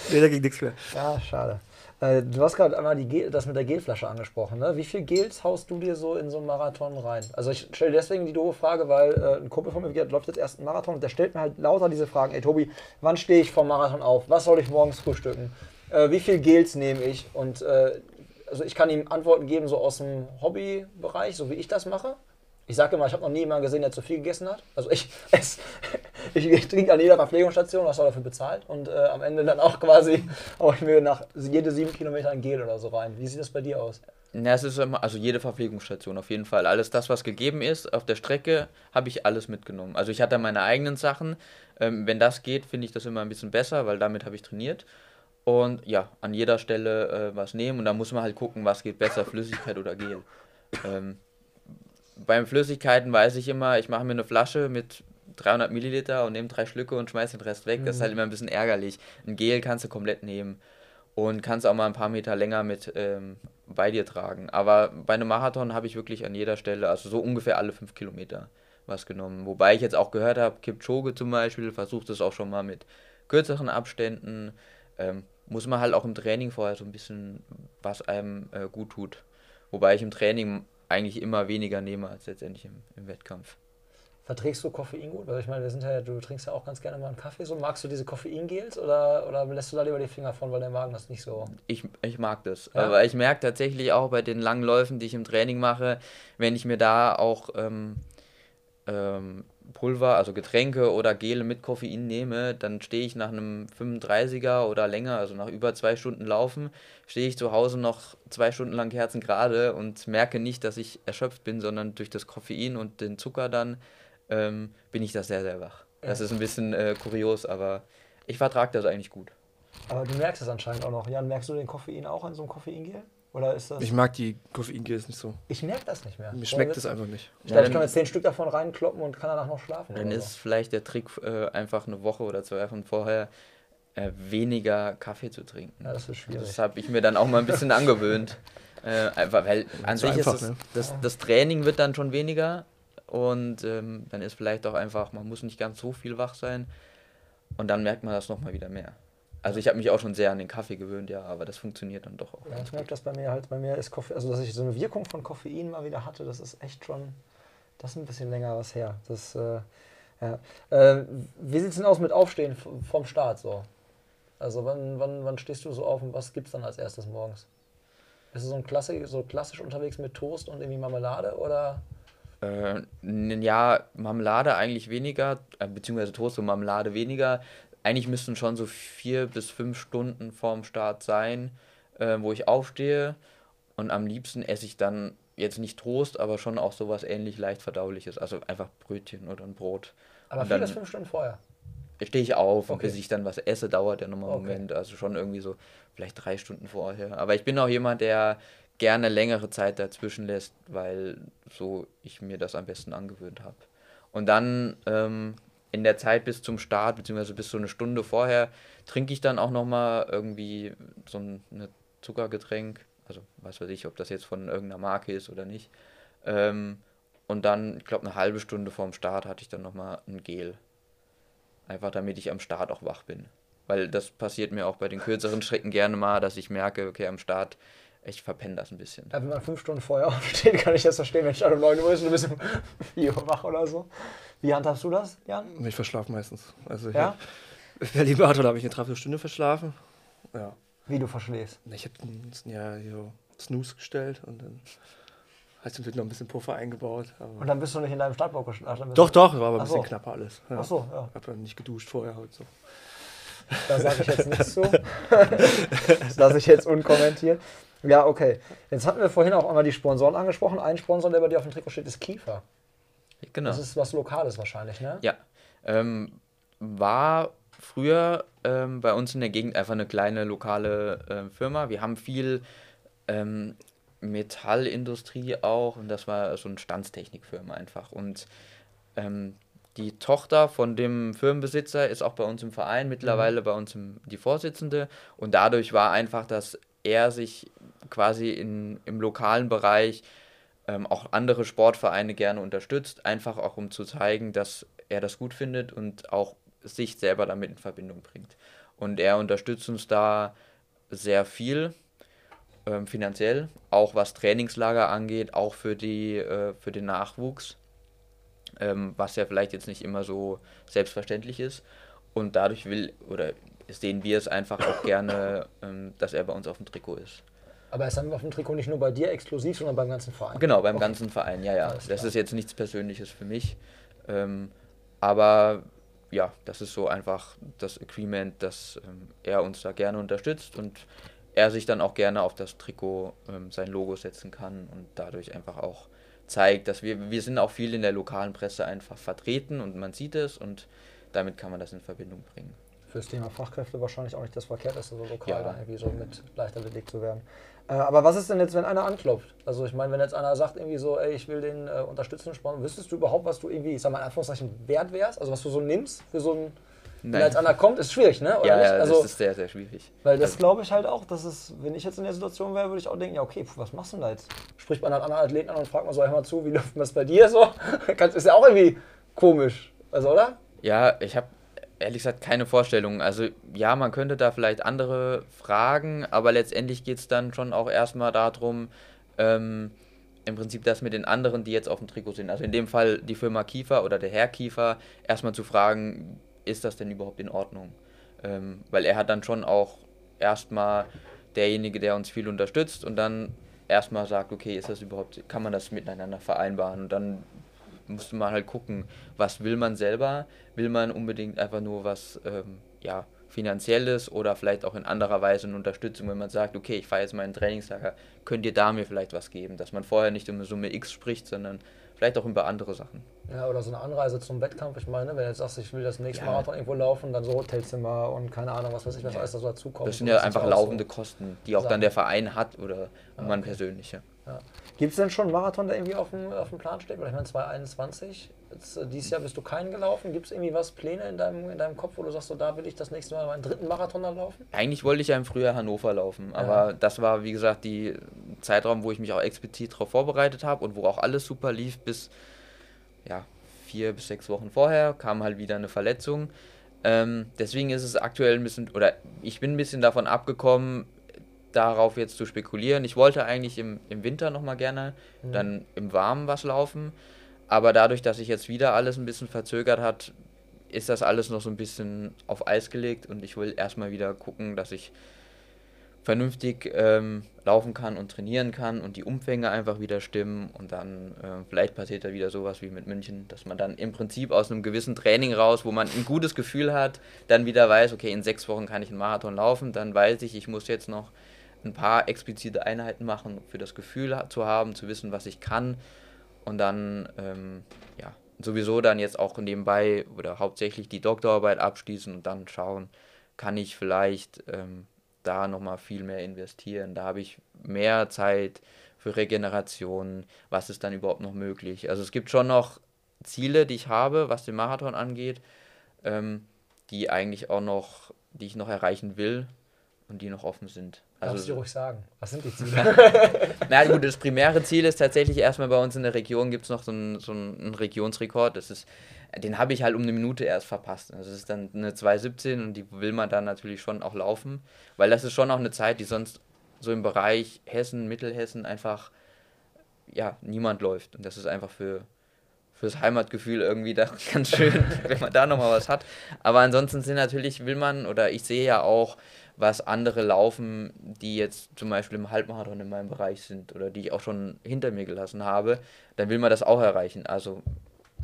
(laughs) nee, da ging nichts mehr. Ja, schade. Äh, du hast gerade einmal Gel, das mit der Gelflasche angesprochen. Ne? Wie viel Gels haust du dir so in so einen Marathon rein? Also ich stelle deswegen die doofe Frage, weil äh, ein Kumpel von mir gesagt, läuft jetzt erst einen Marathon und der stellt mir halt lauter diese Fragen. Ey Tobi, wann stehe ich vom Marathon auf? Was soll ich morgens frühstücken? Äh, wie viel Gels nehme ich? Und äh, also ich kann ihm Antworten geben so aus dem Hobbybereich, so wie ich das mache. Ich sage immer, ich habe noch nie jemanden gesehen, der zu viel gegessen hat. Also ich (laughs) esse, ich, ich trinke an jeder Verpflegungsstation, was soll dafür bezahlt. Und äh, am Ende dann auch quasi, hau ich mir nach jede sieben Kilometer ein Gel oder so rein. Wie sieht das bei dir aus? Ja, es ist immer, also jede Verpflegungsstation auf jeden Fall. Alles das, was gegeben ist auf der Strecke, habe ich alles mitgenommen. Also ich hatte meine eigenen Sachen. Ähm, wenn das geht, finde ich das immer ein bisschen besser, weil damit habe ich trainiert. Und ja, an jeder Stelle äh, was nehmen und da muss man halt gucken, was geht besser, Flüssigkeit oder Gel. Ähm, beim Flüssigkeiten weiß ich immer, ich mache mir eine Flasche mit 300 Milliliter und nehme drei Schlücke und schmeiße den Rest weg. Das ist halt immer ein bisschen ärgerlich. Ein Gel kannst du komplett nehmen und kannst auch mal ein paar Meter länger mit ähm, bei dir tragen. Aber bei einem Marathon habe ich wirklich an jeder Stelle, also so ungefähr alle fünf Kilometer was genommen. Wobei ich jetzt auch gehört habe, Kipchoge zum Beispiel versucht es auch schon mal mit kürzeren Abständen. Ähm, muss man halt auch im Training vorher so ein bisschen, was einem äh, gut tut. Wobei ich im Training eigentlich immer weniger nehme als letztendlich im, im Wettkampf. Verträgst du Koffein gut? Also ich meine, wir sind ja, du trinkst ja auch ganz gerne mal einen Kaffee. So magst du diese Koffeingels oder, oder lässt du da lieber die Finger von, weil der Magen das nicht so. Ich, ich mag das. Ja? Aber ich merke tatsächlich auch bei den langen Läufen, die ich im Training mache, wenn ich mir da auch ähm, ähm, Pulver, also Getränke oder Gele mit Koffein nehme, dann stehe ich nach einem 35er oder länger, also nach über zwei Stunden Laufen, stehe ich zu Hause noch zwei Stunden lang kerzengerade und merke nicht, dass ich erschöpft bin, sondern durch das Koffein und den Zucker dann ähm, bin ich da sehr, sehr wach. Das ist ein bisschen äh, kurios, aber ich vertrage das eigentlich gut. Aber du merkst es anscheinend auch noch. Jan, merkst du den Koffein auch in so einem Koffeingel? Oder ist das. Ich mag die Koffeingels nicht so. Ich merke das nicht mehr. Mir schmeckt es einfach nicht. Ich glaube, ich kann jetzt zehn Stück davon reinkloppen und kann danach noch schlafen. Dann ist vielleicht der Trick, äh, einfach eine Woche oder zwei Wochen vorher äh, weniger Kaffee zu trinken. Ja, das ist schwierig. Das habe ich mir dann auch mal ein bisschen (laughs) angewöhnt. Äh, einfach, weil an sich einfach, ist das, ne? das, das Training wird dann schon weniger und ähm, dann ist vielleicht auch einfach, man muss nicht ganz so viel wach sein und dann merkt man das nochmal wieder mehr. Also ich habe mich auch schon sehr an den Kaffee gewöhnt, ja, aber das funktioniert dann doch auch. Ja, ich merke das bei mir halt. Bei mir ist Koffein, also dass ich so eine Wirkung von Koffein mal wieder hatte, das ist echt schon, das ist ein bisschen länger was her. Das, äh, ja. äh, wie sieht es denn aus mit Aufstehen vom Start so? Also wann, wann, wann stehst du so auf und was gibt es dann als erstes morgens? Bist du so, ein klassisch, so klassisch unterwegs mit Toast und irgendwie Marmelade oder? Äh, ja, Marmelade eigentlich weniger, äh, beziehungsweise Toast und Marmelade weniger. Eigentlich müssten schon so vier bis fünf Stunden vorm Start sein, äh, wo ich aufstehe. Und am liebsten esse ich dann jetzt nicht Toast, aber schon auch sowas ähnlich leicht verdauliches. Also einfach Brötchen oder ein Brot. Aber Und vier bis fünf Stunden vorher. Stehe ich auf und Okay. bis ich dann was esse, dauert ja nochmal einen Okay. Moment. Also schon irgendwie so vielleicht drei Stunden vorher. Aber ich bin auch jemand, der gerne längere Zeit dazwischen lässt, weil so ich mir das am besten angewöhnt habe. Und dann ähm, in der Zeit bis zum Start, beziehungsweise bis so eine Stunde vorher, trinke ich dann auch nochmal irgendwie so ein eine Zuckergetränk. Also was weiß ich, ob das jetzt von irgendeiner Marke ist oder nicht. Ähm, und dann, ich glaube, eine halbe Stunde vorm Start hatte ich dann nochmal ein Gel. Einfach damit ich am Start auch wach bin. Weil das passiert mir auch bei den kürzeren Strecken gerne mal, dass ich merke, okay, am Start, ich verpenne das ein bisschen. Ja, wenn man fünf Stunden vorher (laughs) aufsteht, kann ich das verstehen, wenn Start um 9 Uhr ist und du bist um (laughs) 4 Uhr wach oder so. Wie handhabst du das, Jan? Ich verschlafe meistens. Also ich Ja? hab- Berlin Marathon habe ich eine Dreiviertelstunde verschlafen. Ja. Wie du verschläfst. Ich habe ja so Snooze gestellt und dann hast du natürlich noch ein bisschen Puffer eingebaut. Aber Und dann bist du nicht in deinem Startblock geschlafen. doch, doch, war aber ein Ach bisschen so. knapper alles. Ja. Ach so, ja. Hab dann nicht geduscht vorher heute so. Da sage ich jetzt nichts (laughs) zu. Das lasse ich jetzt unkommentiert. Ja, okay. Jetzt hatten wir vorhin auch einmal die Sponsoren angesprochen. Ein Sponsor, der bei dir auf dem Trikot steht, ist Kiefer. Genau. Das ist was Lokales wahrscheinlich, ne? Ja. Ähm, war früher ähm, bei uns in der Gegend einfach eine kleine lokale ähm, Firma. Wir haben viel ähm, Metallindustrie auch und das war so eine Standstechnikfirma einfach. Und ähm, die Tochter von dem Firmenbesitzer ist auch bei uns im Verein, mittlerweile bei uns im, die Vorsitzende. Und dadurch war einfach, dass er sich quasi in, im lokalen Bereich ähm, auch andere Sportvereine gerne unterstützt, einfach auch um zu zeigen, dass er das gut findet und auch sich selber damit in Verbindung bringt. Und er unterstützt uns da sehr viel ähm, finanziell, auch was Trainingslager angeht, auch für, die, äh, für den Nachwuchs, ähm, was ja vielleicht jetzt nicht immer so selbstverständlich ist. Und dadurch will oder sehen wir es einfach auch gerne, ähm, dass er bei uns auf dem Trikot ist. Aber er ist dann auf dem Trikot nicht nur bei dir exklusiv, sondern beim ganzen Verein. Genau, beim Okay. ganzen Verein, ja, ja. Das ist jetzt nichts Persönliches für mich. Ähm, aber ja, das ist so einfach das Agreement, dass ähm, er uns da gerne unterstützt und er sich dann auch gerne auf das Trikot ähm, sein Logo setzen kann und dadurch einfach auch zeigt, dass wir, wir sind auch viel in der lokalen Presse einfach vertreten und man sieht es und damit kann man das in Verbindung bringen. Fürs Thema Fachkräfte wahrscheinlich auch nicht das Verkehrteste, so lokal Ja. dann irgendwie so mit leichter belegt zu werden. Äh, aber was ist denn jetzt, wenn einer anklopft? Also ich meine, wenn jetzt einer sagt irgendwie so, ey, ich will den äh, unterstützen, sponsern, wüsstest du überhaupt, was du irgendwie, ich sag mal in Anführungszeichen, wert wärst? Also was du so nimmst für so ein, wenn Nein. jetzt einer kommt, ist schwierig, ne? Oder Ja, nicht? also, das ist sehr, sehr schwierig. weil das glaube ich halt auch, dass es, wenn ich jetzt in der Situation wäre, würde ich auch denken, ja okay, pf, was machst du denn da jetzt? Spricht man dann anderen Athleten an und fragt mal so, hör mal zu, wie (laughs) läuft das bei dir so? (laughs) Ist ja auch irgendwie komisch, also oder? Ja, ich habe ehrlich gesagt keine Vorstellung. Also ja, man könnte da vielleicht andere fragen, aber letztendlich geht es dann schon auch erstmal darum, ähm, im Prinzip das mit den anderen, die jetzt auf dem Trikot sind. Also in dem Fall die Firma Kiefer oder der Herr Kiefer, erstmal zu fragen, ist das denn überhaupt in Ordnung? Ähm, weil er hat dann schon auch erstmal derjenige, der uns viel unterstützt und dann erstmal sagt, okay, ist das überhaupt, kann man das miteinander vereinbaren? Und dann musste man halt gucken, was will man selber? Will man unbedingt einfach nur was ähm, ja, finanzielles oder vielleicht auch in anderer Weise eine Unterstützung, wenn man sagt, okay, ich fahre jetzt mal in ein Trainingslager, könnt ihr da mir vielleicht was geben? Dass man vorher nicht um eine Summe X spricht, sondern vielleicht auch über andere Sachen. Ja, oder so eine Anreise zum Wettkampf. Ich meine, wenn du jetzt sagst, ich will das nächste Ja. Marathon irgendwo laufen, dann so Hotelzimmer und keine Ahnung, was weiß ich, was alles da so dazukommt. Das sind ja einfach auch so. laufende Kosten, die auch Sachen. dann der Verein hat oder man persönlich. Ja. Gibt es denn schon einen Marathon, der irgendwie auf dem, auf dem Plan steht? Weil ich meine, 2021, jetzt, äh, dieses Jahr bist du keinen gelaufen. Gibt es irgendwie was, Pläne in deinem, in deinem Kopf, wo du sagst, so, da will ich das nächste Mal meinen dritten Marathon dann laufen? Eigentlich wollte ich ja im Frühjahr Hannover laufen, aber das war, wie gesagt, die Zeitraum, wo ich mich auch explizit darauf vorbereitet habe und wo auch alles super lief bis ja, vier bis sechs Wochen vorher, kam halt wieder eine Verletzung. Ähm, deswegen ist es aktuell ein bisschen, oder ich bin ein bisschen davon abgekommen, darauf jetzt zu spekulieren. Ich wollte eigentlich im, im Winter nochmal gerne dann im Warmen was laufen, aber dadurch, dass sich jetzt wieder alles ein bisschen verzögert hat, ist das alles noch so ein bisschen auf Eis gelegt. Und ich will erstmal wieder gucken, dass ich vernünftig ähm, laufen kann und trainieren kann und die Umfänge einfach wieder stimmen. Und dann äh, vielleicht passiert da wieder sowas wie mit München, dass man dann im Prinzip aus einem gewissen Training raus, wo man ein gutes Gefühl hat, dann wieder weiß, okay, in sechs Wochen kann ich einen Marathon laufen, dann weiß ich, ich muss jetzt noch ein paar explizite Einheiten machen, für das Gefühl zu haben, zu wissen, was ich kann und dann ähm, ja sowieso dann jetzt auch nebenbei oder hauptsächlich die Doktorarbeit abschließen und dann schauen, kann ich vielleicht ähm, da nochmal viel mehr investieren. Da habe ich mehr Zeit für Regeneration. Was ist dann überhaupt noch möglich? Also es gibt schon noch Ziele, die ich habe, was den Marathon angeht, ähm, die eigentlich auch noch, die ich noch erreichen will und die noch offen sind. Darfst Also, du ruhig sagen. Was sind die Ziele? (laughs) (laughs) na gut, das primäre Ziel ist tatsächlich erstmal bei uns in der Region gibt es noch so einen, so einen Regionsrekord. Das ist, den habe ich halt um eine Minute erst verpasst. Also das ist dann eine 2,17 und die will man dann natürlich schon auch laufen, weil das ist schon auch eine Zeit, die sonst so im Bereich Hessen, Mittelhessen einfach ja, niemand läuft. Und das ist einfach für fürs Heimatgefühl irgendwie da (laughs) ganz schön, wenn man da nochmal was hat. Aber ansonsten sind natürlich, will man, oder ich sehe ja auch, was andere laufen, die jetzt zum Beispiel im Halbmarathon in meinem Bereich sind oder die ich auch schon hinter mir gelassen habe, dann will man das auch erreichen. Also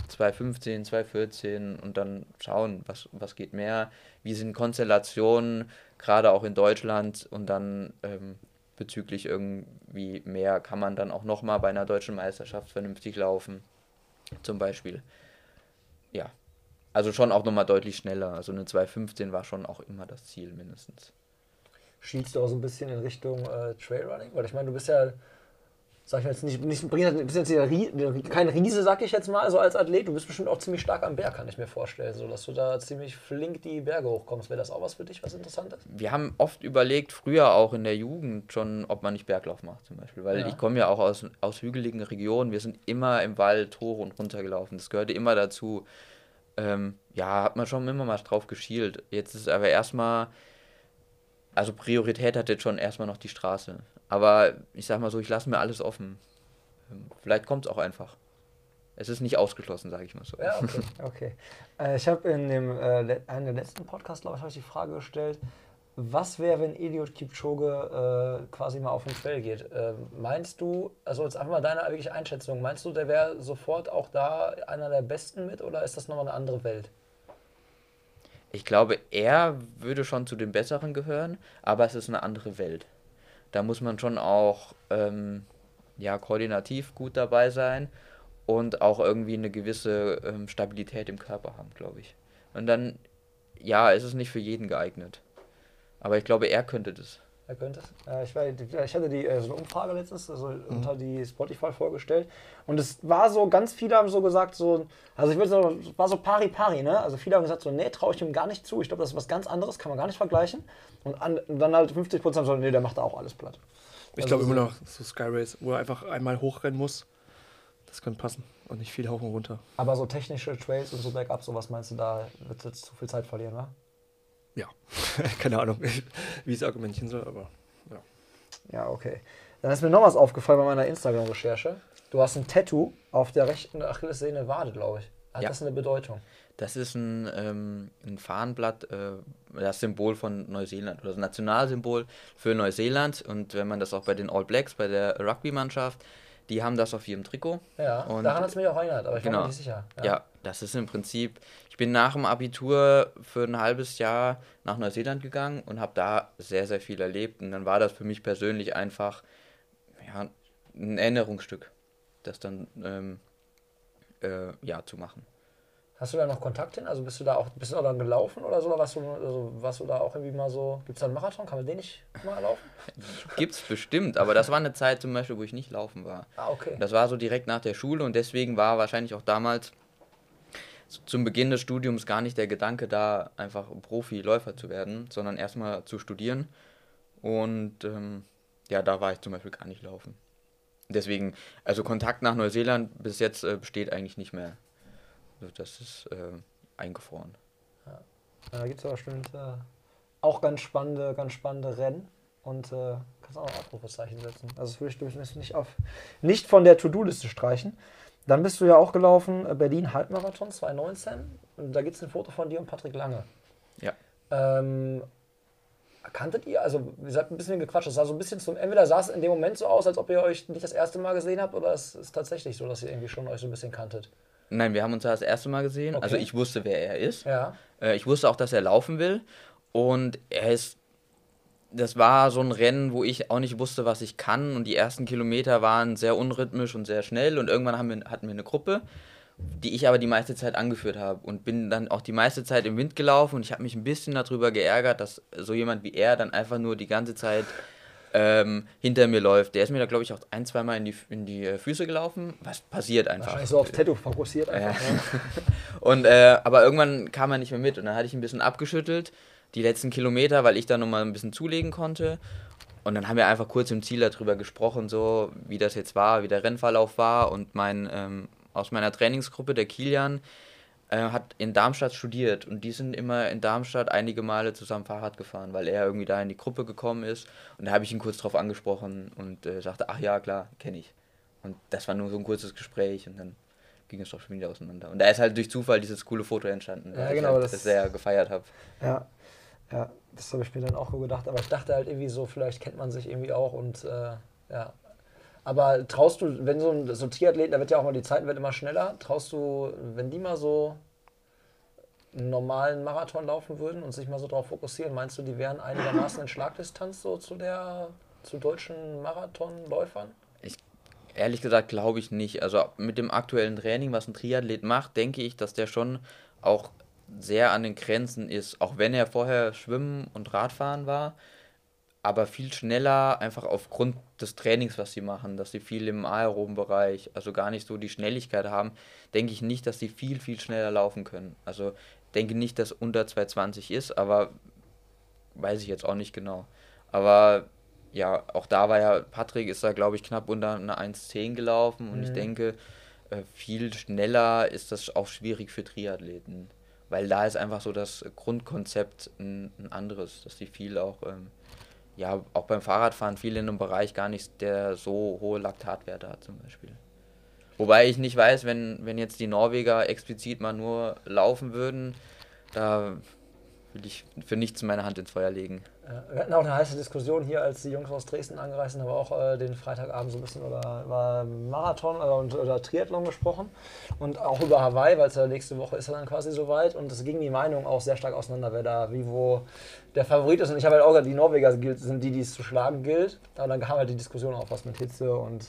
2,15, 2,14 und dann schauen, was, was geht mehr, wie sind Konstellationen, gerade auch in Deutschland und dann ähm, bezüglich irgendwie mehr kann man dann auch nochmal bei einer deutschen Meisterschaft vernünftig laufen, zum Beispiel. Ja, also schon auch nochmal deutlich schneller. Also eine 2,15 war schon auch immer das Ziel mindestens. Schielst du auch so ein bisschen in Richtung äh, Trailrunning? Weil ich meine, du bist ja, sag ich mal jetzt nicht, nicht bist jetzt Rie- kein Riese, sag ich jetzt mal, so als Athlet. Du bist bestimmt auch ziemlich stark am Berg, kann ich mir vorstellen. So, dass du da ziemlich flink die Berge hochkommst. Wäre das auch was für dich, was interessant ist? Wir haben oft überlegt, früher auch in der Jugend schon, ob man nicht Berglauf macht zum Beispiel. Weil Ja. ich komme ja auch aus, aus hügeligen Regionen. Wir sind immer im Wald hoch und runter gelaufen. Das gehörte immer dazu. Ähm, ja, hat man schon immer mal drauf geschielt. Jetzt ist aber erstmal, also Priorität hat jetzt schon erstmal noch die Straße. Aber ich sag mal so, ich lasse mir alles offen. Vielleicht kommt es auch einfach. Es ist nicht ausgeschlossen, sage ich mal so. Ja, okay. (laughs) okay. Äh, ich habe in dem äh, einem der letzten Podcasts, glaube ich, habe ich die Frage gestellt, was wäre, wenn Eliud Kipchoge äh, quasi mal auf den Trail geht? Äh, meinst du, also jetzt einfach mal deine wirkliche Einschätzung, meinst du, der wäre sofort auch da einer der Besten mit oder ist das nochmal eine andere Welt? Ich glaube, er würde schon zu den Besseren gehören, aber es ist eine andere Welt. Da muss man schon auch ähm, ja, koordinativ gut dabei sein und auch irgendwie eine gewisse ähm, Stabilität im Körper haben, glaube ich. Und dann, ja, ist es nicht für jeden geeignet. Aber ich glaube, er könnte das. Er könnte es. Äh, ich, hatte die, äh, so eine Umfrage letztens also unter die Spotify vorgestellt. Und es war so, ganz viele haben so gesagt, so, also ich würde sagen, es war so pari pari, ne? Also viele haben gesagt, so, nee, traue ich ihm gar nicht zu. Ich glaube, das ist was ganz anderes, kann man gar nicht vergleichen. Und, an, dann halt 50 Prozent so, nee, der macht da auch alles platt. Ich Also glaube so- immer noch so Sky Race, wo er einfach einmal hochrennen muss. Das könnte passen. Und nicht viel hoch und runter. Aber so technische Trails und so bergab, sowas meinst du, da wird jetzt zu viel Zeit verlieren, wa? Ja. (laughs) Keine Ahnung, wie ich es argumentieren soll, aber ja. Ja, okay. Dann ist mir noch was aufgefallen bei meiner Instagram-Recherche. Du hast ein Tattoo auf der rechten Achillessehne Wade, glaube ich. Hat Ja. das eine Bedeutung? Das ist ein, ähm, ein Fahnenblatt, äh, das Symbol von Neuseeland oder das Nationalsymbol für Neuseeland. Und wenn man das auch bei den All Blacks, bei der Rugby-Mannschaft, die haben das auf ihrem Trikot. Ja, Und- daran hat es mich auch erinnert, aber ich Genau. mir nicht sicher. Ja. Das ist im Prinzip, ich bin nach dem Abitur für ein halbes Jahr nach Neuseeland gegangen und habe da sehr, sehr viel erlebt. Und dann war das für mich persönlich einfach ja, ein Erinnerungsstück, das dann ähm, äh, ja, zu machen. Hast du da noch Kontakt hin? Also bist du da auch, bist du da dann gelaufen oder so? Oder warst du, also warst du da auch irgendwie mal so, gibt es da einen Marathon? Kann man den nicht mal laufen? (laughs) Gibt's bestimmt, aber das war eine Zeit zum Beispiel, wo ich nicht laufen war. Ah, okay. Das war so direkt nach der Schule und deswegen war wahrscheinlich auch damals zum Beginn des Studiums gar nicht der Gedanke da, einfach Profiläufer zu werden, sondern erstmal zu studieren. Und ähm, ja, da war ich zum Beispiel gar nicht laufen. Deswegen, also Kontakt nach Neuseeland bis jetzt äh, besteht eigentlich nicht mehr. Also das ist äh, eingefroren. Ja, da gibt es aber bestimmt äh, auch ganz spannende, ganz spannende Rennen. Und äh, kannst auch noch Abrufezeichen setzen. Also das würde ich durchaus nicht auf nicht von der To-Do-Liste streichen. Dann bist du ja auch gelaufen, äh, Berlin Halbmarathon 2019. Und da gibt es ein Foto von dir und Patrick Lange. Ja. Ähm, kanntet ihr, also ihr seid ein bisschen gequatscht, es sah so ein bisschen zum, entweder sah es in dem Moment so aus, als ob ihr euch nicht das erste Mal gesehen habt, oder es ist tatsächlich so, dass ihr irgendwie schon euch so ein bisschen kanntet. Nein, wir haben uns da das erste Mal gesehen. Also Okay. ich wusste, wer er ist. Ja. Äh, ich wusste auch, dass er laufen will. Und er ist. Das war so ein Rennen, wo ich auch nicht wusste, was ich kann. Und die ersten Kilometer waren sehr unrhythmisch und sehr schnell. Und irgendwann haben wir, hatten wir eine Gruppe, die ich aber die meiste Zeit angeführt habe. Und bin dann auch die meiste Zeit im Wind gelaufen. Und ich habe mich ein bisschen darüber geärgert, dass so jemand wie er dann einfach nur die ganze Zeit ähm, hinter mir läuft. Der ist mir da, glaube ich, auch ein, zweimal in die, in die äh, Füße gelaufen. Was passiert einfach. Wahrscheinlich so aufs Tattoo fokussiert einfach. Ja. Ne? (laughs) Und äh, aber irgendwann kam er nicht mehr mit und dann hatte ich ein bisschen abgeschüttelt, die letzten Kilometer, weil ich da nochmal ein bisschen zulegen konnte. Und dann haben wir einfach kurz im Ziel darüber gesprochen, so wie das jetzt war, wie der Rennverlauf war. Und mein ähm, aus meiner Trainingsgruppe, der Kilian, äh, hat in Darmstadt studiert und die sind immer in Darmstadt einige Male zusammen Fahrrad gefahren, weil er irgendwie da in die Gruppe gekommen ist. Und da habe ich ihn kurz drauf angesprochen und äh, sagte, ach ja, klar, kenne ich. Und das war nur so ein kurzes Gespräch und dann ging es doch schon wieder auseinander. Und da ist halt durch Zufall dieses coole Foto entstanden, Ja, genau, ich halt das- das sehr gefeiert habe. Ja, ja, das habe ich mir dann auch so gedacht. Aber ich dachte halt irgendwie so, vielleicht kennt man sich irgendwie auch und äh, ja. Aber traust du, wenn so ein so Triathleten, da wird ja auch mal die Zeit wird immer schneller, traust du, wenn die mal so einen normalen Marathon laufen würden und sich mal so darauf fokussieren, meinst du, die wären einigermaßen in Schlagdistanz so zu der zu deutschen Marathonläufern? Ehrlich gesagt glaube ich nicht. Also mit dem aktuellen Training, was ein Triathlet macht, denke ich, dass der schon auch sehr an den Grenzen ist. Auch wenn er vorher Schwimmen und Radfahren war, aber viel schneller einfach aufgrund des Trainings, was sie machen, dass sie viel im aeroben Bereich, also gar nicht so die Schnelligkeit haben, denke ich nicht, dass sie viel, viel schneller laufen können. Also denke nicht, dass unter 220 ist, aber weiß ich jetzt auch nicht genau. Aber ja, auch da war ja, Patrick ist da, glaube ich, knapp unter eine 1,10 gelaufen und ich Mhm. denke, äh, viel schneller ist das auch schwierig für Triathleten, weil da ist einfach so das Grundkonzept ein, ein anderes, dass die viel auch, ähm, ja, auch beim Fahrradfahren viel in einem Bereich gar nicht, der so hohe Laktatwerte hat zum Beispiel. Wobei ich nicht weiß, wenn, wenn jetzt die Norweger explizit mal nur laufen würden, da will ich für nichts meine Hand ins Feuer legen. Ja, wir hatten auch eine heiße Diskussion hier, als die Jungs aus Dresden angereist sind, haben wir auch äh, den Freitagabend so ein bisschen über, über Marathon oder, und, oder Triathlon gesprochen und auch über Hawaii, weil es ja nächste Woche ist ja dann quasi soweit und es ging die Meinung auch sehr stark auseinander, wer da wie wo der Favorit ist und ich habe halt auch gesagt, die Norweger sind die, die es zu schlagen gilt, aber dann kam halt die Diskussion auch was mit Hitze und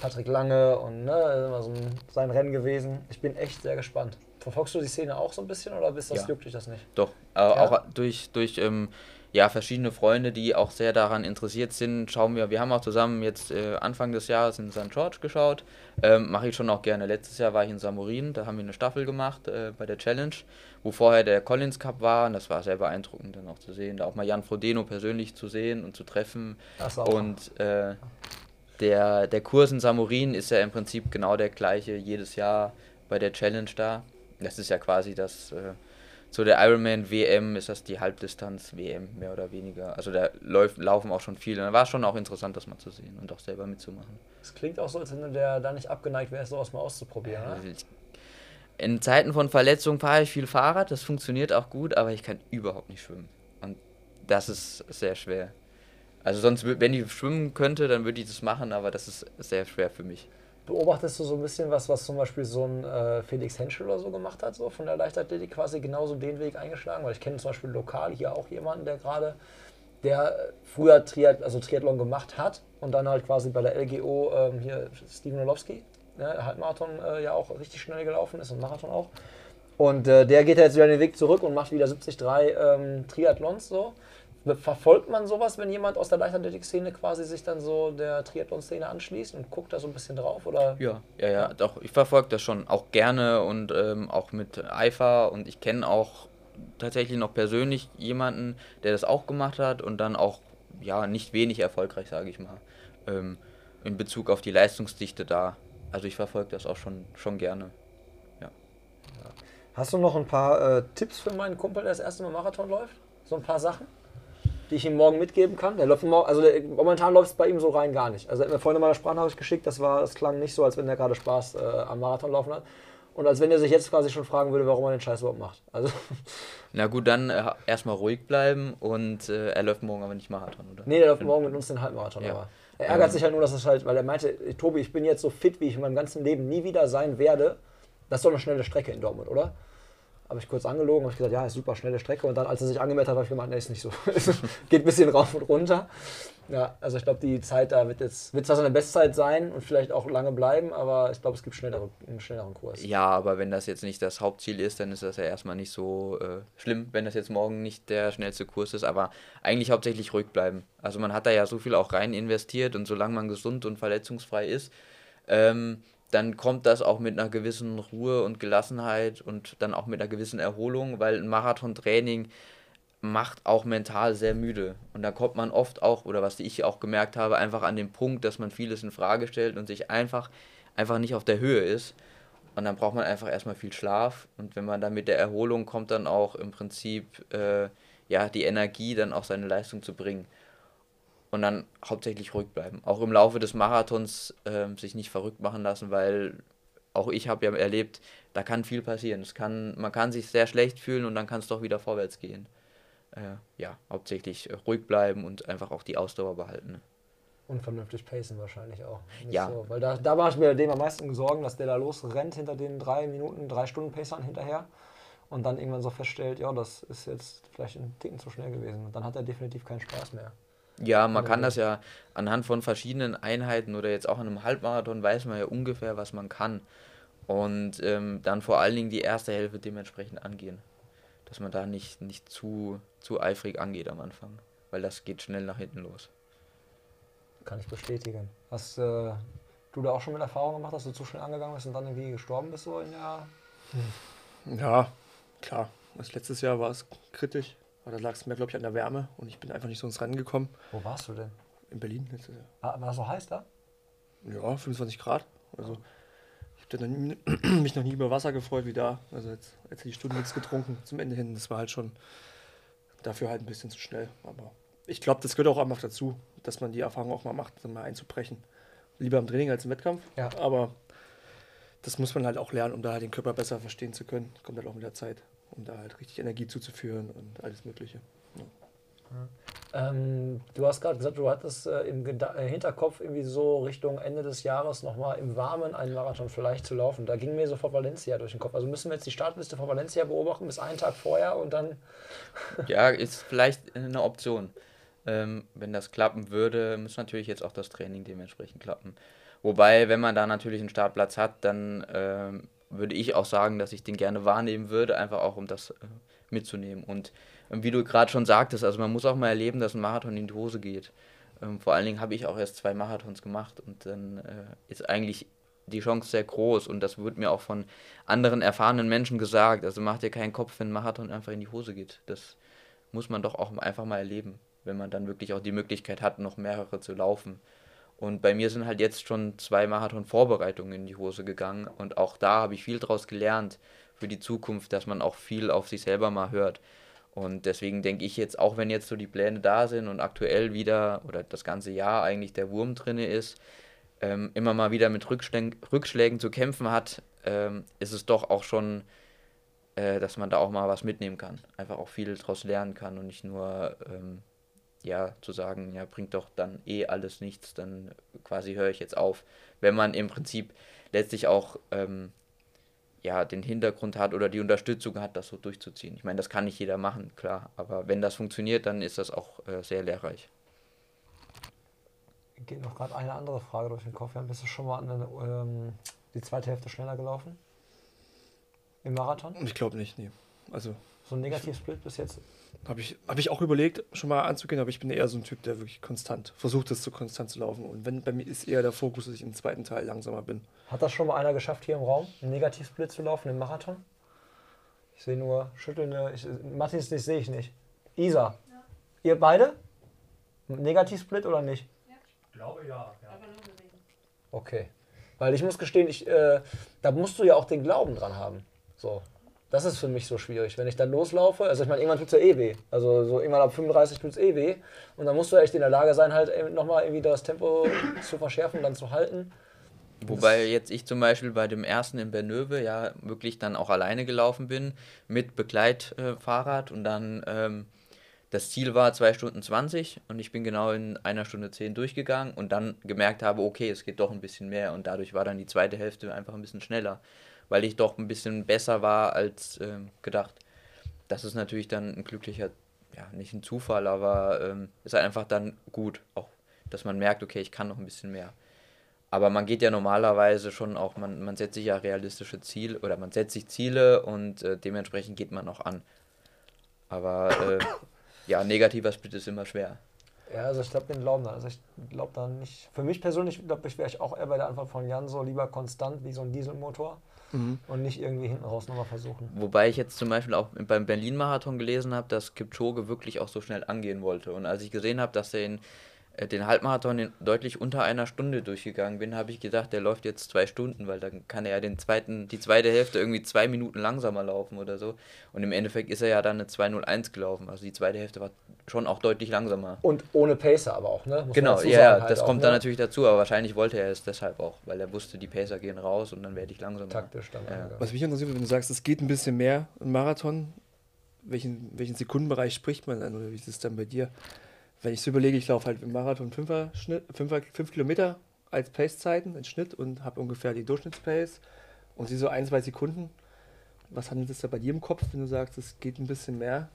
Patrick Lange und ne, immer so ein, sein Rennen gewesen. Ich bin echt sehr gespannt. Verfolgst du die Szene auch so ein bisschen oder bist das Ja. juckt dich das nicht? Doch, äh, auch durch, durch ähm, ja, verschiedene Freunde, die auch sehr daran interessiert sind, schauen wir, wir haben auch zusammen jetzt äh, Anfang des Jahres in St. George geschaut, ähm, mache ich schon auch gerne. Letztes Jahr war ich in Samorin, da haben wir eine Staffel gemacht äh, bei der Challenge, wo vorher der Collins Cup war und das war sehr beeindruckend dann auch zu sehen, da auch mal Jan Frodeno persönlich zu sehen und zu treffen Das auch. und äh, der, der Kurs in Samorin ist ja im Prinzip genau der gleiche jedes Jahr bei der Challenge da. Das ist ja quasi das, äh, so der Ironman WM ist das die Halbdistanz WM, mehr oder weniger. Also da läuft, laufen auch schon viele. Da war es schon auch interessant, das mal zu sehen und auch selber mitzumachen. Es klingt auch so, als wenn du der da nicht abgeneigt wärst, sowas mal auszuprobieren. Also ich- In Zeiten von Verletzungen fahre ich viel Fahrrad, das funktioniert auch gut, aber ich kann überhaupt nicht schwimmen. Und das ist sehr schwer. Also sonst, wenn ich schwimmen könnte, dann würde ich das machen, aber das ist sehr schwer für mich. Beobachtest du so ein bisschen was, was zum Beispiel so ein äh, Felix Henschel oder so gemacht hat, so von der Leichtathletik quasi genauso den Weg eingeschlagen? Weil ich kenne zum Beispiel lokal hier auch jemanden, der gerade, der früher Triath also Triathlon gemacht hat und dann halt quasi bei der LGO, ähm, hier Steven Orlowski, ne, Halbmarathon äh, ja auch richtig schnell gelaufen ist und Marathon auch. Und äh, der geht jetzt wieder den Weg zurück und macht wieder 73 ähm, Triathlons so. Verfolgt man sowas, wenn jemand aus der Leichtathletik-Szene quasi sich dann so der Triathlon-Szene anschließt und guckt da so ein bisschen drauf? Oder? Ja, ja, ja, doch, ich verfolge das schon auch gerne und ähm, auch mit Eifer und ich kenne auch tatsächlich noch persönlich jemanden, der das auch gemacht hat und dann auch, ja, nicht wenig erfolgreich, sage ich mal, ähm, in Bezug auf die Leistungsdichte da. Also ich verfolge das auch schon, schon gerne. Hast du noch ein paar äh, Tipps für meinen Kumpel, der das erste Mal Marathon läuft? So ein paar Sachen, die ich ihm morgen mitgeben kann? Der läuft morgen, also der, momentan läuft es bei ihm so rein gar nicht. Also er hat mir vorhin mal eine Sprachnachricht geschickt, das war, das klang nicht so, als wenn er gerade Spaß äh, am Marathon laufen hat. Und als wenn er sich jetzt quasi schon fragen würde, warum er den Scheiß überhaupt macht. Also (laughs) Na gut, dann äh, erstmal ruhig bleiben und äh, er läuft morgen aber nicht Marathon, oder? Nee, der läuft morgen mit uns den Halbmarathon. Ja. Aber er ärgert Ähm. sich halt nur, dass es halt, weil er meinte, Tobi, ich bin jetzt so fit, wie ich in meinem ganzen Leben nie wieder sein werde. Das ist doch eine schnelle Strecke in Dortmund, oder? Habe ich kurz angelogen, ich gesagt, ja, ist super schnelle Strecke. Und dann, als er sich angemeldet hat, habe ich gemeint, nee, ist nicht so. (laughs) Geht ein bisschen rauf und runter. Ja, also ich glaube, die Zeit da wird jetzt, wird zwar so eine Bestzeit sein und vielleicht auch lange bleiben, aber ich glaube, es gibt schnellere, einen schnelleren Kurs. Ja, aber wenn das jetzt nicht das Hauptziel ist, dann ist das ja erstmal nicht so äh, schlimm, wenn das jetzt morgen nicht der schnellste Kurs ist. Aber eigentlich hauptsächlich ruhig bleiben. Also man hat da ja so viel auch rein investiert und solange man gesund und verletzungsfrei ist, ähm, dann kommt das auch mit einer gewissen Ruhe und Gelassenheit und dann auch mit einer gewissen Erholung, weil ein Marathontraining macht auch mental sehr müde. Und da kommt man oft auch, oder was ich auch gemerkt habe, einfach an den Punkt, dass man vieles in Frage stellt und sich einfach, einfach nicht auf der Höhe ist. Und dann braucht man einfach erstmal viel Schlaf. Und wenn man dann mit der Erholung kommt, dann auch im Prinzip äh, ja, die Energie, dann auch seine Leistung zu bringen. Und dann hauptsächlich ruhig bleiben. Auch im Laufe des Marathons ähm, sich nicht verrückt machen lassen, weil auch ich habe ja erlebt, da kann viel passieren. Es kann, man kann sich sehr schlecht fühlen und dann kann es doch wieder vorwärts gehen. Äh, ja, hauptsächlich äh, ruhig bleiben und einfach auch die Ausdauer behalten. Und vernünftig pacen wahrscheinlich auch. Nicht Ja. So, weil da, da mache ich mir dem am meisten Sorgen, dass der da losrennt hinter den drei Minuten, drei Stunden Pacern hinterher und dann irgendwann so feststellt, ja, das ist jetzt vielleicht ein Ticken zu schnell gewesen. Und dann hat er definitiv keinen Spaß mehr. Ja, man kann das ja anhand von verschiedenen Einheiten oder jetzt auch in einem Halbmarathon weiß man ja ungefähr, was man kann. Und ähm, dann vor allen Dingen die erste Hälfte dementsprechend angehen. Dass man da nicht, nicht zu, zu eifrig angeht am Anfang. Weil das geht schnell nach hinten los. Kann ich bestätigen. Hast äh, du da auch schon mit Erfahrung gemacht, dass du zu schnell angegangen bist und dann irgendwie gestorben bist so in der. Ja, klar. Das letztes Jahr war es kritisch. Aber da lag es mir, glaube ich, an der Wärme und ich bin einfach nicht so ins Rennen gekommen. Wo warst du denn? In Berlin letztes Jahr. War, war es so heiß da? Ja, 25 Grad. Also ich habe (clears throat) mich noch nie über Wasser gefreut wie da. Also jetzt, jetzt hätte ich Stunden nichts getrunken zum Ende hin. Das war halt schon dafür halt ein bisschen zu schnell. Aber ich glaube, das gehört auch einfach dazu, dass man die Erfahrung auch mal macht, dann mal einzubrechen. Lieber im Training als im Wettkampf. Ja. Aber das muss man halt auch lernen, um da halt den Körper besser verstehen zu können. Kommt halt auch mit der Zeit, um da halt richtig Energie zuzuführen und alles Mögliche. Ähm, du hast gerade gesagt, du hattest äh, im Geda äh, Hinterkopf irgendwie so Richtung Ende des Jahres nochmal im Warmen einen Marathon vielleicht zu laufen. Da ging mir sofort Valencia durch den Kopf. Also müssen wir jetzt die Startliste von Valencia beobachten bis einen Tag vorher und dann. (laughs) Ja, ist vielleicht eine Option. Ähm, wenn das klappen würde, muss natürlich jetzt auch das Training dementsprechend klappen. Wobei, wenn man da natürlich einen Startplatz hat, dann ähm, würde ich auch sagen, dass ich den gerne wahrnehmen würde, einfach auch um das äh, mitzunehmen. Und ähm, wie du gerade schon sagtest, also man muss auch mal erleben, dass ein Marathon in die Hose geht. Ähm, vor allen Dingen habe ich auch erst zwei Marathons gemacht und dann äh, ist eigentlich die Chance sehr groß und das wird mir auch von anderen erfahrenen Menschen gesagt. Also mach dir keinen Kopf, wenn ein Marathon einfach in die Hose geht. Das muss man doch auch einfach mal erleben, wenn man dann wirklich auch die Möglichkeit hat, noch mehrere zu laufen. Und bei mir sind halt jetzt schon zwei Marathon-Vorbereitungen in die Hose gegangen und auch da habe ich viel draus gelernt für die Zukunft, dass man auch viel auf sich selber mal hört. Und deswegen denke ich jetzt, auch wenn jetzt so die Pläne da sind und aktuell wieder oder das ganze Jahr eigentlich der Wurm drinne ist, ähm, immer mal wieder mit Rückschlägen, Rückschlägen zu kämpfen hat, ähm, ist es doch auch schon, äh, dass man da auch mal was mitnehmen kann. Einfach auch viel draus lernen kann und nicht nur, ähm, ja, zu sagen, ja, bringt doch dann eh alles nichts, dann quasi höre ich jetzt auf. Wenn man im Prinzip letztlich auch ähm, ja, den Hintergrund hat oder die Unterstützung hat, das so durchzuziehen. Ich meine, das kann nicht jeder machen, klar, aber wenn das funktioniert, dann ist das auch äh, sehr lehrreich. Geht noch gerade eine andere Frage durch den Kopf. Ja, bist du schon mal an eine, ähm, die zweite Hälfte schneller gelaufen? Im Marathon? Ich glaube nicht, nee. Also So ein Negativsplit bis jetzt? Habe ich, hab ich auch überlegt, schon mal anzugehen, aber ich bin eher so ein Typ, der wirklich konstant versucht, das so konstant zu laufen. Und wenn bei mir ist eher der Fokus, dass ich im zweiten Teil langsamer bin. Hat das schon mal einer geschafft hier im Raum, einen Negativsplit zu laufen im Marathon? Ich sehe nur schüttelnde. Ich, Matthias, das sehe ich nicht. Isa, ihr beide? Negativsplit oder nicht? glaube ja. ja. Okay. Weil ich muss gestehen, ich, äh, da musst du ja auch den Glauben dran haben. So. Das ist für mich so schwierig. Wenn ich dann loslaufe, also ich meine, irgendwann tut es ja eh weh. Also so irgendwann ab 35 tut es eh weh. Und dann musst du echt in der Lage sein, halt nochmal irgendwie das Tempo zu verschärfen, dann zu halten. Wobei jetzt ich zum Beispiel bei dem ersten in Bernöve ja wirklich dann auch alleine gelaufen bin mit Begleitfahrrad und dann ähm, das Ziel war 2 Stunden 20 und ich bin genau in einer Stunde 10 durchgegangen und dann gemerkt habe, okay, es geht doch ein bisschen mehr und dadurch war dann die zweite Hälfte einfach ein bisschen schneller, weil ich doch ein bisschen besser war als ähm, gedacht. Das ist natürlich dann ein glücklicher, ja, nicht ein Zufall, aber ähm, ist halt einfach dann gut, auch dass man merkt, okay, ich kann noch ein bisschen mehr. Aber man geht ja normalerweise schon auch, man, man setzt sich ja realistische Ziele oder man setzt sich Ziele und äh, dementsprechend geht man auch an. Aber äh, ja, negativer Split ist immer schwer. Ja, also ich glaube den Glauben da. Also ich glaube da nicht. Für mich persönlich, glaube ich, wäre ich auch eher bei der Antwort von Jan so lieber konstant wie so ein Dieselmotor und nicht irgendwie hinten raus nochmal versuchen. Wobei ich jetzt zum Beispiel auch beim Berlin-Marathon gelesen habe, dass Kipchoge wirklich auch so schnell angehen wollte. Und als ich gesehen habe, dass er in, den Halbmarathon in deutlich unter einer Stunde durchgegangen bin, habe ich gedacht, der läuft jetzt zwei Stunden, weil dann kann er ja den zweiten, die zweite Hälfte irgendwie zwei Minuten langsamer laufen oder so. Und im Endeffekt ist er ja dann eine 2.01 gelaufen. Also die zweite Hälfte war schon auch deutlich langsamer. Und ohne Pacer aber auch, ne? Muss Genau, ja, halt das auch, kommt ne? dann natürlich dazu, aber wahrscheinlich wollte er es deshalb auch, weil er wusste, die Pacer gehen raus und dann werde ich langsamer. taktisch dann. Ja. Ja. Was mich interessiert, wenn du sagst, es geht ein bisschen mehr im Marathon, welchen, welchen Sekundenbereich spricht man dann oder wie ist es dann bei dir? Wenn ich so überlege, ich laufe halt im Marathon 5 Schnitt, 5 Kilometer als Pacezeiten im Schnitt und habe ungefähr die Durchschnittspace und sie so ein, zwei Sekunden. Was handelt es da bei dir im Kopf, wenn du sagst, es geht ein bisschen mehr?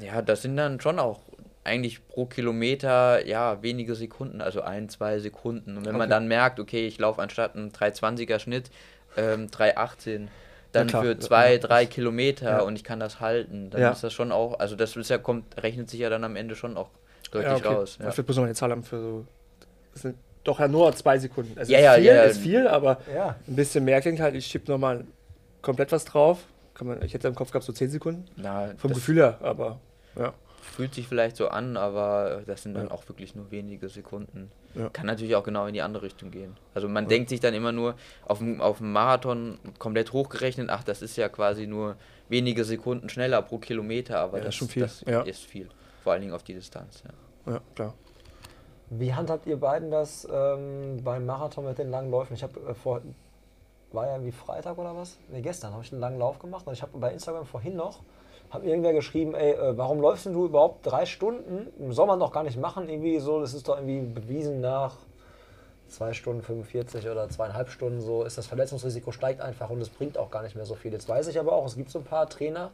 Ja, das sind dann schon auch eigentlich pro Kilometer, ja, wenige Sekunden, also ein, zwei Sekunden. Und wenn man Okay. dann merkt, okay, ich laufe anstatt einem 320er Schnitt ähm, 318, dann klar, für zwei, ja. drei Kilometer Ja. und ich kann das halten, dann Ja. ist das schon auch, also das ist ja, kommt, rechnet sich ja dann am Ende schon auch deutlich raus. Ja. Ich will bloß noch eine Zahl haben für so. Das sind doch ja nur zwei Sekunden. Also Ja, ist ja, viel, ja. ist viel, aber ja. ein bisschen mehr klingt halt, ich schieb nochmal komplett was drauf. Kann man, ich hätte im Kopf gehabt so 10 Sekunden. Na, Vom Gefühl her, aber ja. Fühlt sich vielleicht so an, aber das sind dann Ja. auch wirklich nur wenige Sekunden. Ja. Kann natürlich auch genau in die andere Richtung gehen. Also man denkt sich dann immer nur auf dem, auf dem Marathon komplett hochgerechnet, ach, das ist ja quasi nur wenige Sekunden schneller pro Kilometer, aber Ja, das, ist schon viel. das Ja. ist viel. Vor allen Dingen auf die Distanz. Ja. Ja, klar. Wie handhabt ihr beiden das ähm, beim Marathon mit den langen Läufen? Ich habe äh, vor, war ja wie Freitag oder was? Ne, gestern habe ich einen langen Lauf gemacht und ich habe bei Instagram vorhin noch, hat mir irgendwer geschrieben, ey, äh, warum läufst denn du überhaupt drei Stunden? Soll man doch gar nicht machen, irgendwie so, das ist doch irgendwie bewiesen nach 2 Stunden 45 oder zweieinhalb Stunden so, ist das Verletzungsrisiko steigt einfach und es bringt auch gar nicht mehr so viel. Jetzt weiß ich aber auch, es gibt so ein paar Trainer,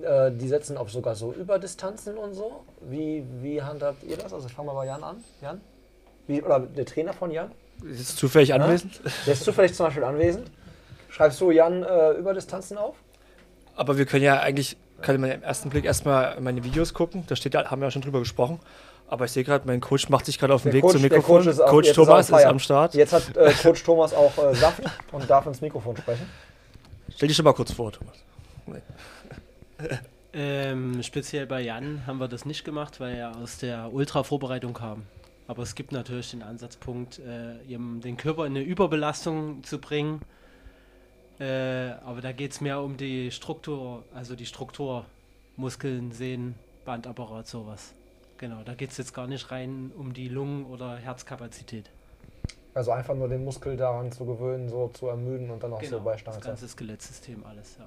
äh, die setzen auf sogar so Überdistanzen und so. Wie, wie handhabt ihr das? Also ich fange mal bei Jan an. Jan? Wie, oder der Trainer von Jan? Ist zufällig anwesend. Der ist zufällig zum Beispiel anwesend. Schreibst du Jan äh, Überdistanzen auf? Aber wir können ja eigentlich, kann man im ersten Blick erstmal meine Videos gucken. Da steht ja, haben wir ja schon drüber gesprochen. Aber ich sehe gerade, mein Coach macht sich gerade auf den Weg zum der Mikrofon. ist auch- Coach Thomas ist fire. am Start. Jetzt hat äh, Coach Thomas auch äh, Saft (laughs) und darf ins Mikrofon sprechen. Stell dich schon mal kurz vor, Thomas. (laughs) Ähm, speziell bei Jan haben wir das nicht gemacht, weil er aus der Ultra-Vorbereitung kam. Aber es gibt natürlich den Ansatzpunkt, äh, den Körper in eine Überbelastung zu bringen. Äh, aber da geht es mehr um die Struktur, also die Struktur, Muskeln, Sehnen, Bandapparat, sowas. Genau, da geht es jetzt gar nicht rein um die Lungen- oder Herzkapazität. Also einfach nur den Muskel daran zu gewöhnen, so zu ermüden und dann auch so bei Stange Genau, das ganze Skelettsystem, alles. Ja.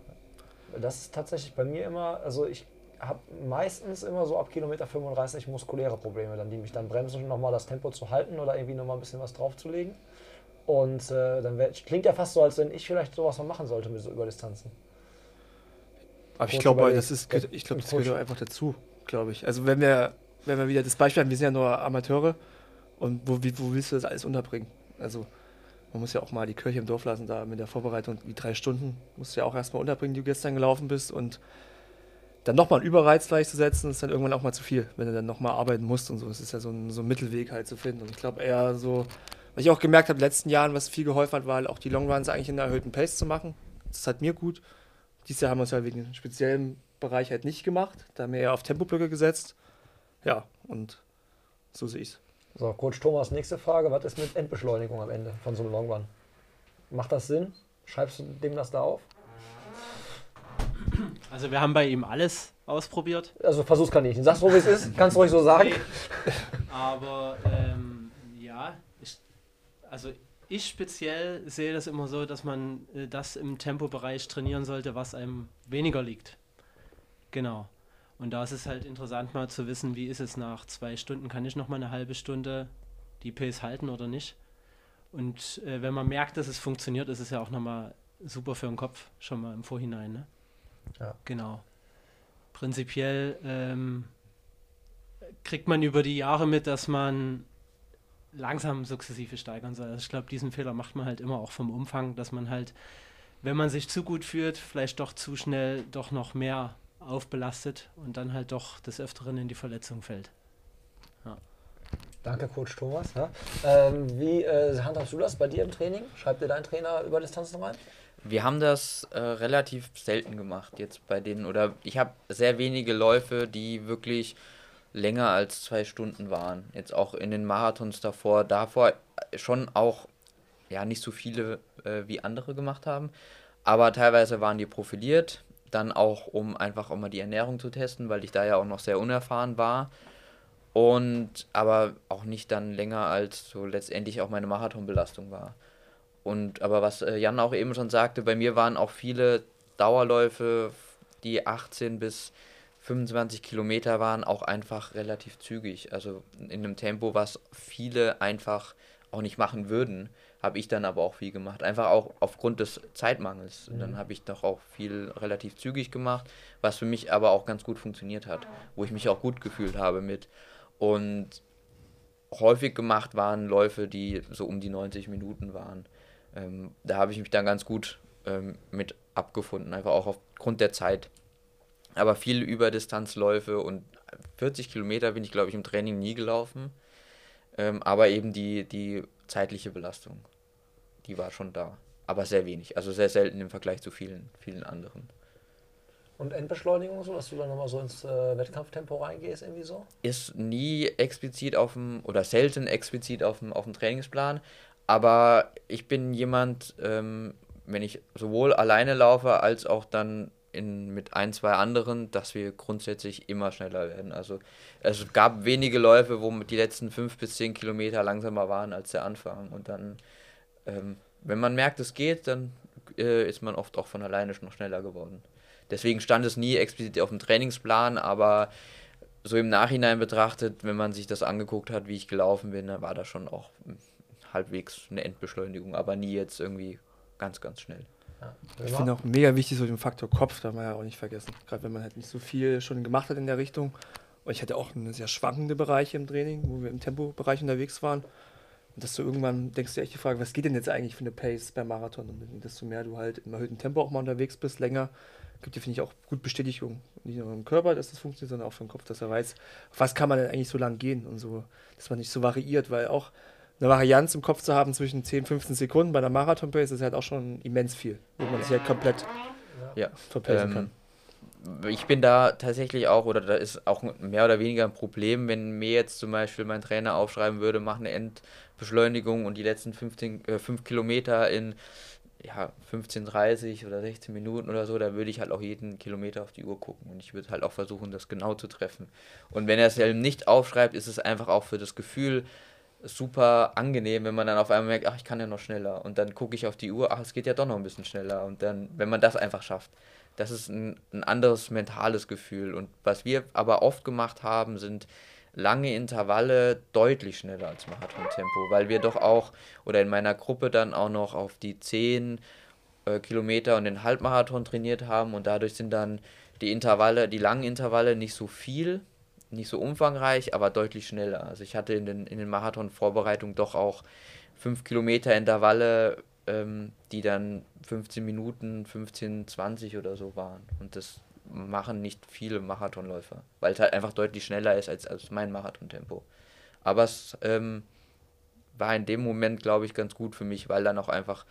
Das ist tatsächlich bei mir immer, also ich habe meistens immer so ab Kilometer 35 muskuläre Probleme, dann die mich dann bremsen, nochmal das Tempo zu halten oder irgendwie nochmal ein bisschen was draufzulegen. Und äh, dann wär, klingt ja fast so, als wenn ich vielleicht sowas mal machen sollte mit so Überdistanzen. Aber ich glaube, das ist, ich glaube, das gehört einfach dazu, glaube ich. Also wenn wir, wenn wir wieder das Beispiel haben, wir sind ja nur Amateure und wo, wo willst du das alles unterbringen? Also man muss ja auch mal die Kirche im Dorf lassen, da mit der Vorbereitung, die drei Stunden, musst du ja auch erstmal unterbringen, die du gestern gelaufen bist und dann nochmal einen Überreiz gleich zu setzen, ist dann irgendwann auch mal zu viel, wenn du dann nochmal arbeiten musst und so. Es ist ja so ein, so ein Mittelweg halt zu finden. Und ich glaube eher so, was ich auch gemerkt habe in den letzten Jahren, was viel geholfen hat, war halt auch die Longruns eigentlich in einer erhöhten Pace zu machen. Das hat mir gut. Dieses Jahr haben wir es halt wegen dem speziellen Bereich halt nicht gemacht. Da haben wir eher auf Tempoblöcke gesetzt. Ja, und so sehe ich es. So, Coach Thomas, nächste Frage. Was ist mit Endbeschleunigung am Ende von so einem Long Run? Macht das Sinn? Schreibst du dem das da auf? Also wir haben bei ihm alles ausprobiert. Also Versuchskaninchen. Sagst du, wie es ist? Kannst du ruhig so sagen. (laughs) Aber ähm, ja, also ich speziell sehe das immer so, dass man äh, das im Tempobereich trainieren sollte, was einem weniger liegt. Genau. Und da ist es halt interessant mal zu wissen, wie ist es nach zwei Stunden, kann ich noch mal eine halbe Stunde die Pace halten oder nicht. Und äh, wenn man merkt, dass es funktioniert, ist es ja auch noch mal super für den Kopf, schon mal im Vorhinein. Ne? Ja. Genau. Prinzipiell ähm, kriegt man über die Jahre mit, dass man langsam sukzessive steigern soll. Also ich glaube, diesen Fehler macht man halt immer auch vom Umfang, dass man halt, wenn man sich zu gut fühlt, vielleicht doch zu schnell doch noch mehr aufbelastet und dann halt doch des Öfteren in die Verletzung fällt. Danke, Coach Thomas. Ja. Ähm, wie äh, handhabst du das bei dir im Training? Schreibt dir dein Trainer über Distanzen rein? Wir haben das äh, relativ selten gemacht jetzt bei denen. Oder ich habe sehr wenige Läufe, die wirklich länger als zwei Stunden waren. Jetzt auch in den Marathons davor. Davor schon auch ja nicht so viele äh, wie andere gemacht haben. Aber teilweise waren die profiliert. Dann auch, um einfach auch mal die Ernährung zu testen, weil ich da ja auch noch sehr unerfahren war. Und aber auch nicht dann länger als so letztendlich auch meine Marathonbelastung war. Und aber was äh, Jan auch eben schon sagte, bei mir waren auch viele Dauerläufe, die 18 bis 25 Kilometer waren, auch einfach relativ zügig. Also in einem Tempo, was viele einfach auch nicht machen würden, habe ich dann aber auch viel gemacht. Einfach auch aufgrund des Zeitmangels. Und dann habe ich doch auch viel relativ zügig gemacht, was für mich aber auch ganz gut funktioniert hat, wo ich mich auch gut gefühlt habe mit. Und häufig gemacht waren Läufe, die so um die 90 Minuten waren. Ähm, da habe ich mich dann ganz gut ähm, mit abgefunden, einfach auch aufgrund der Zeit. Aber viele Überdistanzläufe und 40 Kilometer bin ich, glaube ich, im Training nie gelaufen. Ähm, aber eben die, die zeitliche Belastung, die war schon da. Aber sehr wenig, also sehr selten im Vergleich zu vielen, vielen anderen. Und Endbeschleunigung so, dass du dann nochmal so ins äh, Wettkampftempo reingehst, irgendwie so? ist nie explizit auf dem oder selten explizit auf dem, auf dem Trainingsplan. Aber ich bin jemand, ähm, wenn ich sowohl alleine laufe als auch dann in, mit ein, zwei anderen, dass wir grundsätzlich immer schneller werden. Also es gab wenige Läufe, wo die letzten fünf bis zehn Kilometer langsamer waren als der Anfang. Und dann, ähm, wenn man merkt, es geht, dann äh, ist man oft auch von alleine noch schneller geworden. Deswegen stand es nie explizit auf dem Trainingsplan, aber so im Nachhinein betrachtet, wenn man sich das angeguckt hat, wie ich gelaufen bin, dann war das schon auch hm, halbwegs eine Endbeschleunigung, aber nie jetzt irgendwie ganz, ganz schnell. Ja. Ich finde auch mega wichtig, so den Faktor Kopf, darf man ja auch nicht vergessen. Gerade wenn man halt nicht so viel schon gemacht hat in der Richtung. Und ich hatte auch eine sehr schwankende Bereiche im Training, wo wir im Tempobereich unterwegs waren. Und dass du irgendwann denkst du echt die Frage, was geht denn jetzt eigentlich für eine Pace beim Marathon? Und desto mehr du halt im erhöhten Tempo auch mal unterwegs bist, länger, gibt dir, finde ich, auch gut Bestätigung. Nicht nur im Körper, dass das funktioniert, sondern auch für den Kopf, dass er weiß, auf was kann man denn eigentlich so lang gehen und so, dass man nicht so variiert, weil auch eine Varianz im Kopf zu haben zwischen 10, 15 Sekunden bei einer Marathon-Pace ist halt auch schon immens viel, wo man sich halt komplett Ja. verpacen Ähm, kann. ich bin da tatsächlich auch, oder da ist auch mehr oder weniger ein Problem, wenn mir jetzt zum Beispiel mein Trainer aufschreiben würde, mach eine Endbeschleunigung und die letzten 15, äh, 5 Kilometer in ja, 15, 30 oder 16 Minuten oder so, da würde ich halt auch jeden Kilometer auf die Uhr gucken und ich würde halt auch versuchen, das genau zu treffen. Und wenn er es eben nicht aufschreibt, ist es einfach auch für das Gefühl super angenehm, wenn man dann auf einmal merkt, ach, ich kann ja noch schneller. Und dann gucke ich auf die Uhr, ach, es geht ja doch noch ein bisschen schneller. Und dann, wenn man das einfach schafft, das ist ein, ein anderes mentales Gefühl. Und was wir aber oft gemacht haben, sind lange Intervalle deutlich schneller als Marathon-Tempo, weil wir doch auch, oder in meiner Gruppe dann auch noch auf die 10 äh, Kilometer und den Halbmarathon trainiert haben und dadurch sind dann die Intervalle, die langen Intervalle nicht so viel, nicht so umfangreich, aber deutlich schneller. Also ich hatte in den, in den Marathon-Vorbereitungen doch auch 5 Kilometer Intervalle, ähm, die dann 15 Minuten, 15, 20 oder so waren. Und das machen nicht viele Marathonläufer, weil es halt einfach deutlich schneller ist als, als mein Marathontempo. Aber es ähm, war in dem Moment, glaube ich, ganz gut für mich, weil dann auch einfach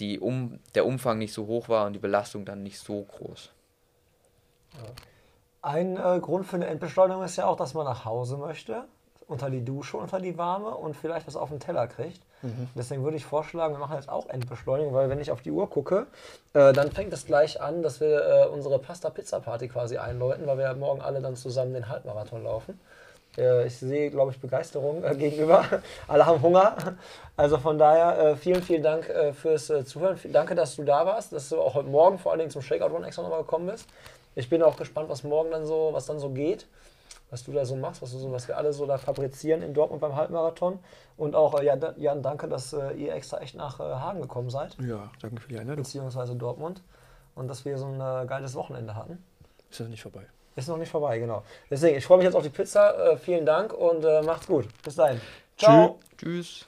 die um, der Umfang nicht so hoch war und die Belastung dann nicht so groß. Ein äh, Grund für eine Endbeschleunigung ist ja auch, dass man nach Hause möchte, unter die Dusche, unter die Warme und vielleicht was auf den Teller kriegt. Deswegen würde ich vorschlagen, wir machen jetzt auch Endbeschleunigung, weil wenn ich auf die Uhr gucke, äh, dann fängt es gleich an, dass wir äh, unsere Pasta-Pizza-Party quasi einläuten, weil wir ja morgen alle dann zusammen den Halbmarathon laufen. Äh, ich sehe, glaube ich, Begeisterung äh, gegenüber. (laughs) Alle haben Hunger. Also von daher äh, vielen, vielen Dank fürs Zuhören. Danke, dass du da warst, dass du auch heute Morgen vor allen Dingen zum Shakeout Run extra nochmal gekommen bist. Ich bin auch gespannt, was morgen dann so, was dann so geht, was du da so machst, was, so, was wir alle so da fabrizieren in Dortmund beim Halbmarathon. Und auch, äh, ja, Jan, danke, dass äh, ihr extra echt nach äh, Hagen gekommen seid, Ja, danke für die Einladung. beziehungsweise Dortmund. Und dass wir so ein äh, geiles Wochenende hatten. Ist ja nicht vorbei. Ist noch nicht vorbei, genau. Deswegen, ich freue mich jetzt auf die Pizza. Äh, vielen Dank und äh, macht's gut. Bis dahin. Ciao. Tschüss.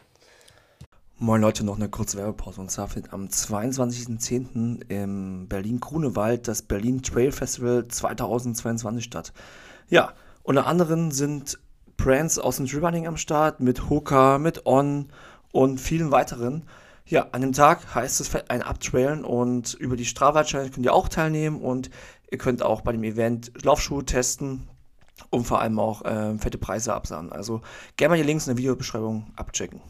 Moin Leute, noch eine kurze Werbepause. Und zwar findet am 22.10. im Berlin-Grunewald das Berlin Trail Festival 2022 statt. Ja, unter anderem sind Brands aus dem Trailrunning am Start mit Hoka, mit On und vielen weiteren. Ja, an dem Tag heißt es ein Abtrailen und über die Strava Challenge könnt ihr auch teilnehmen und ihr könnt auch bei dem Event Laufschuhe testen und vor allem auch äh, fette Preise absahen. Also gerne mal die Links in der Videobeschreibung abchecken.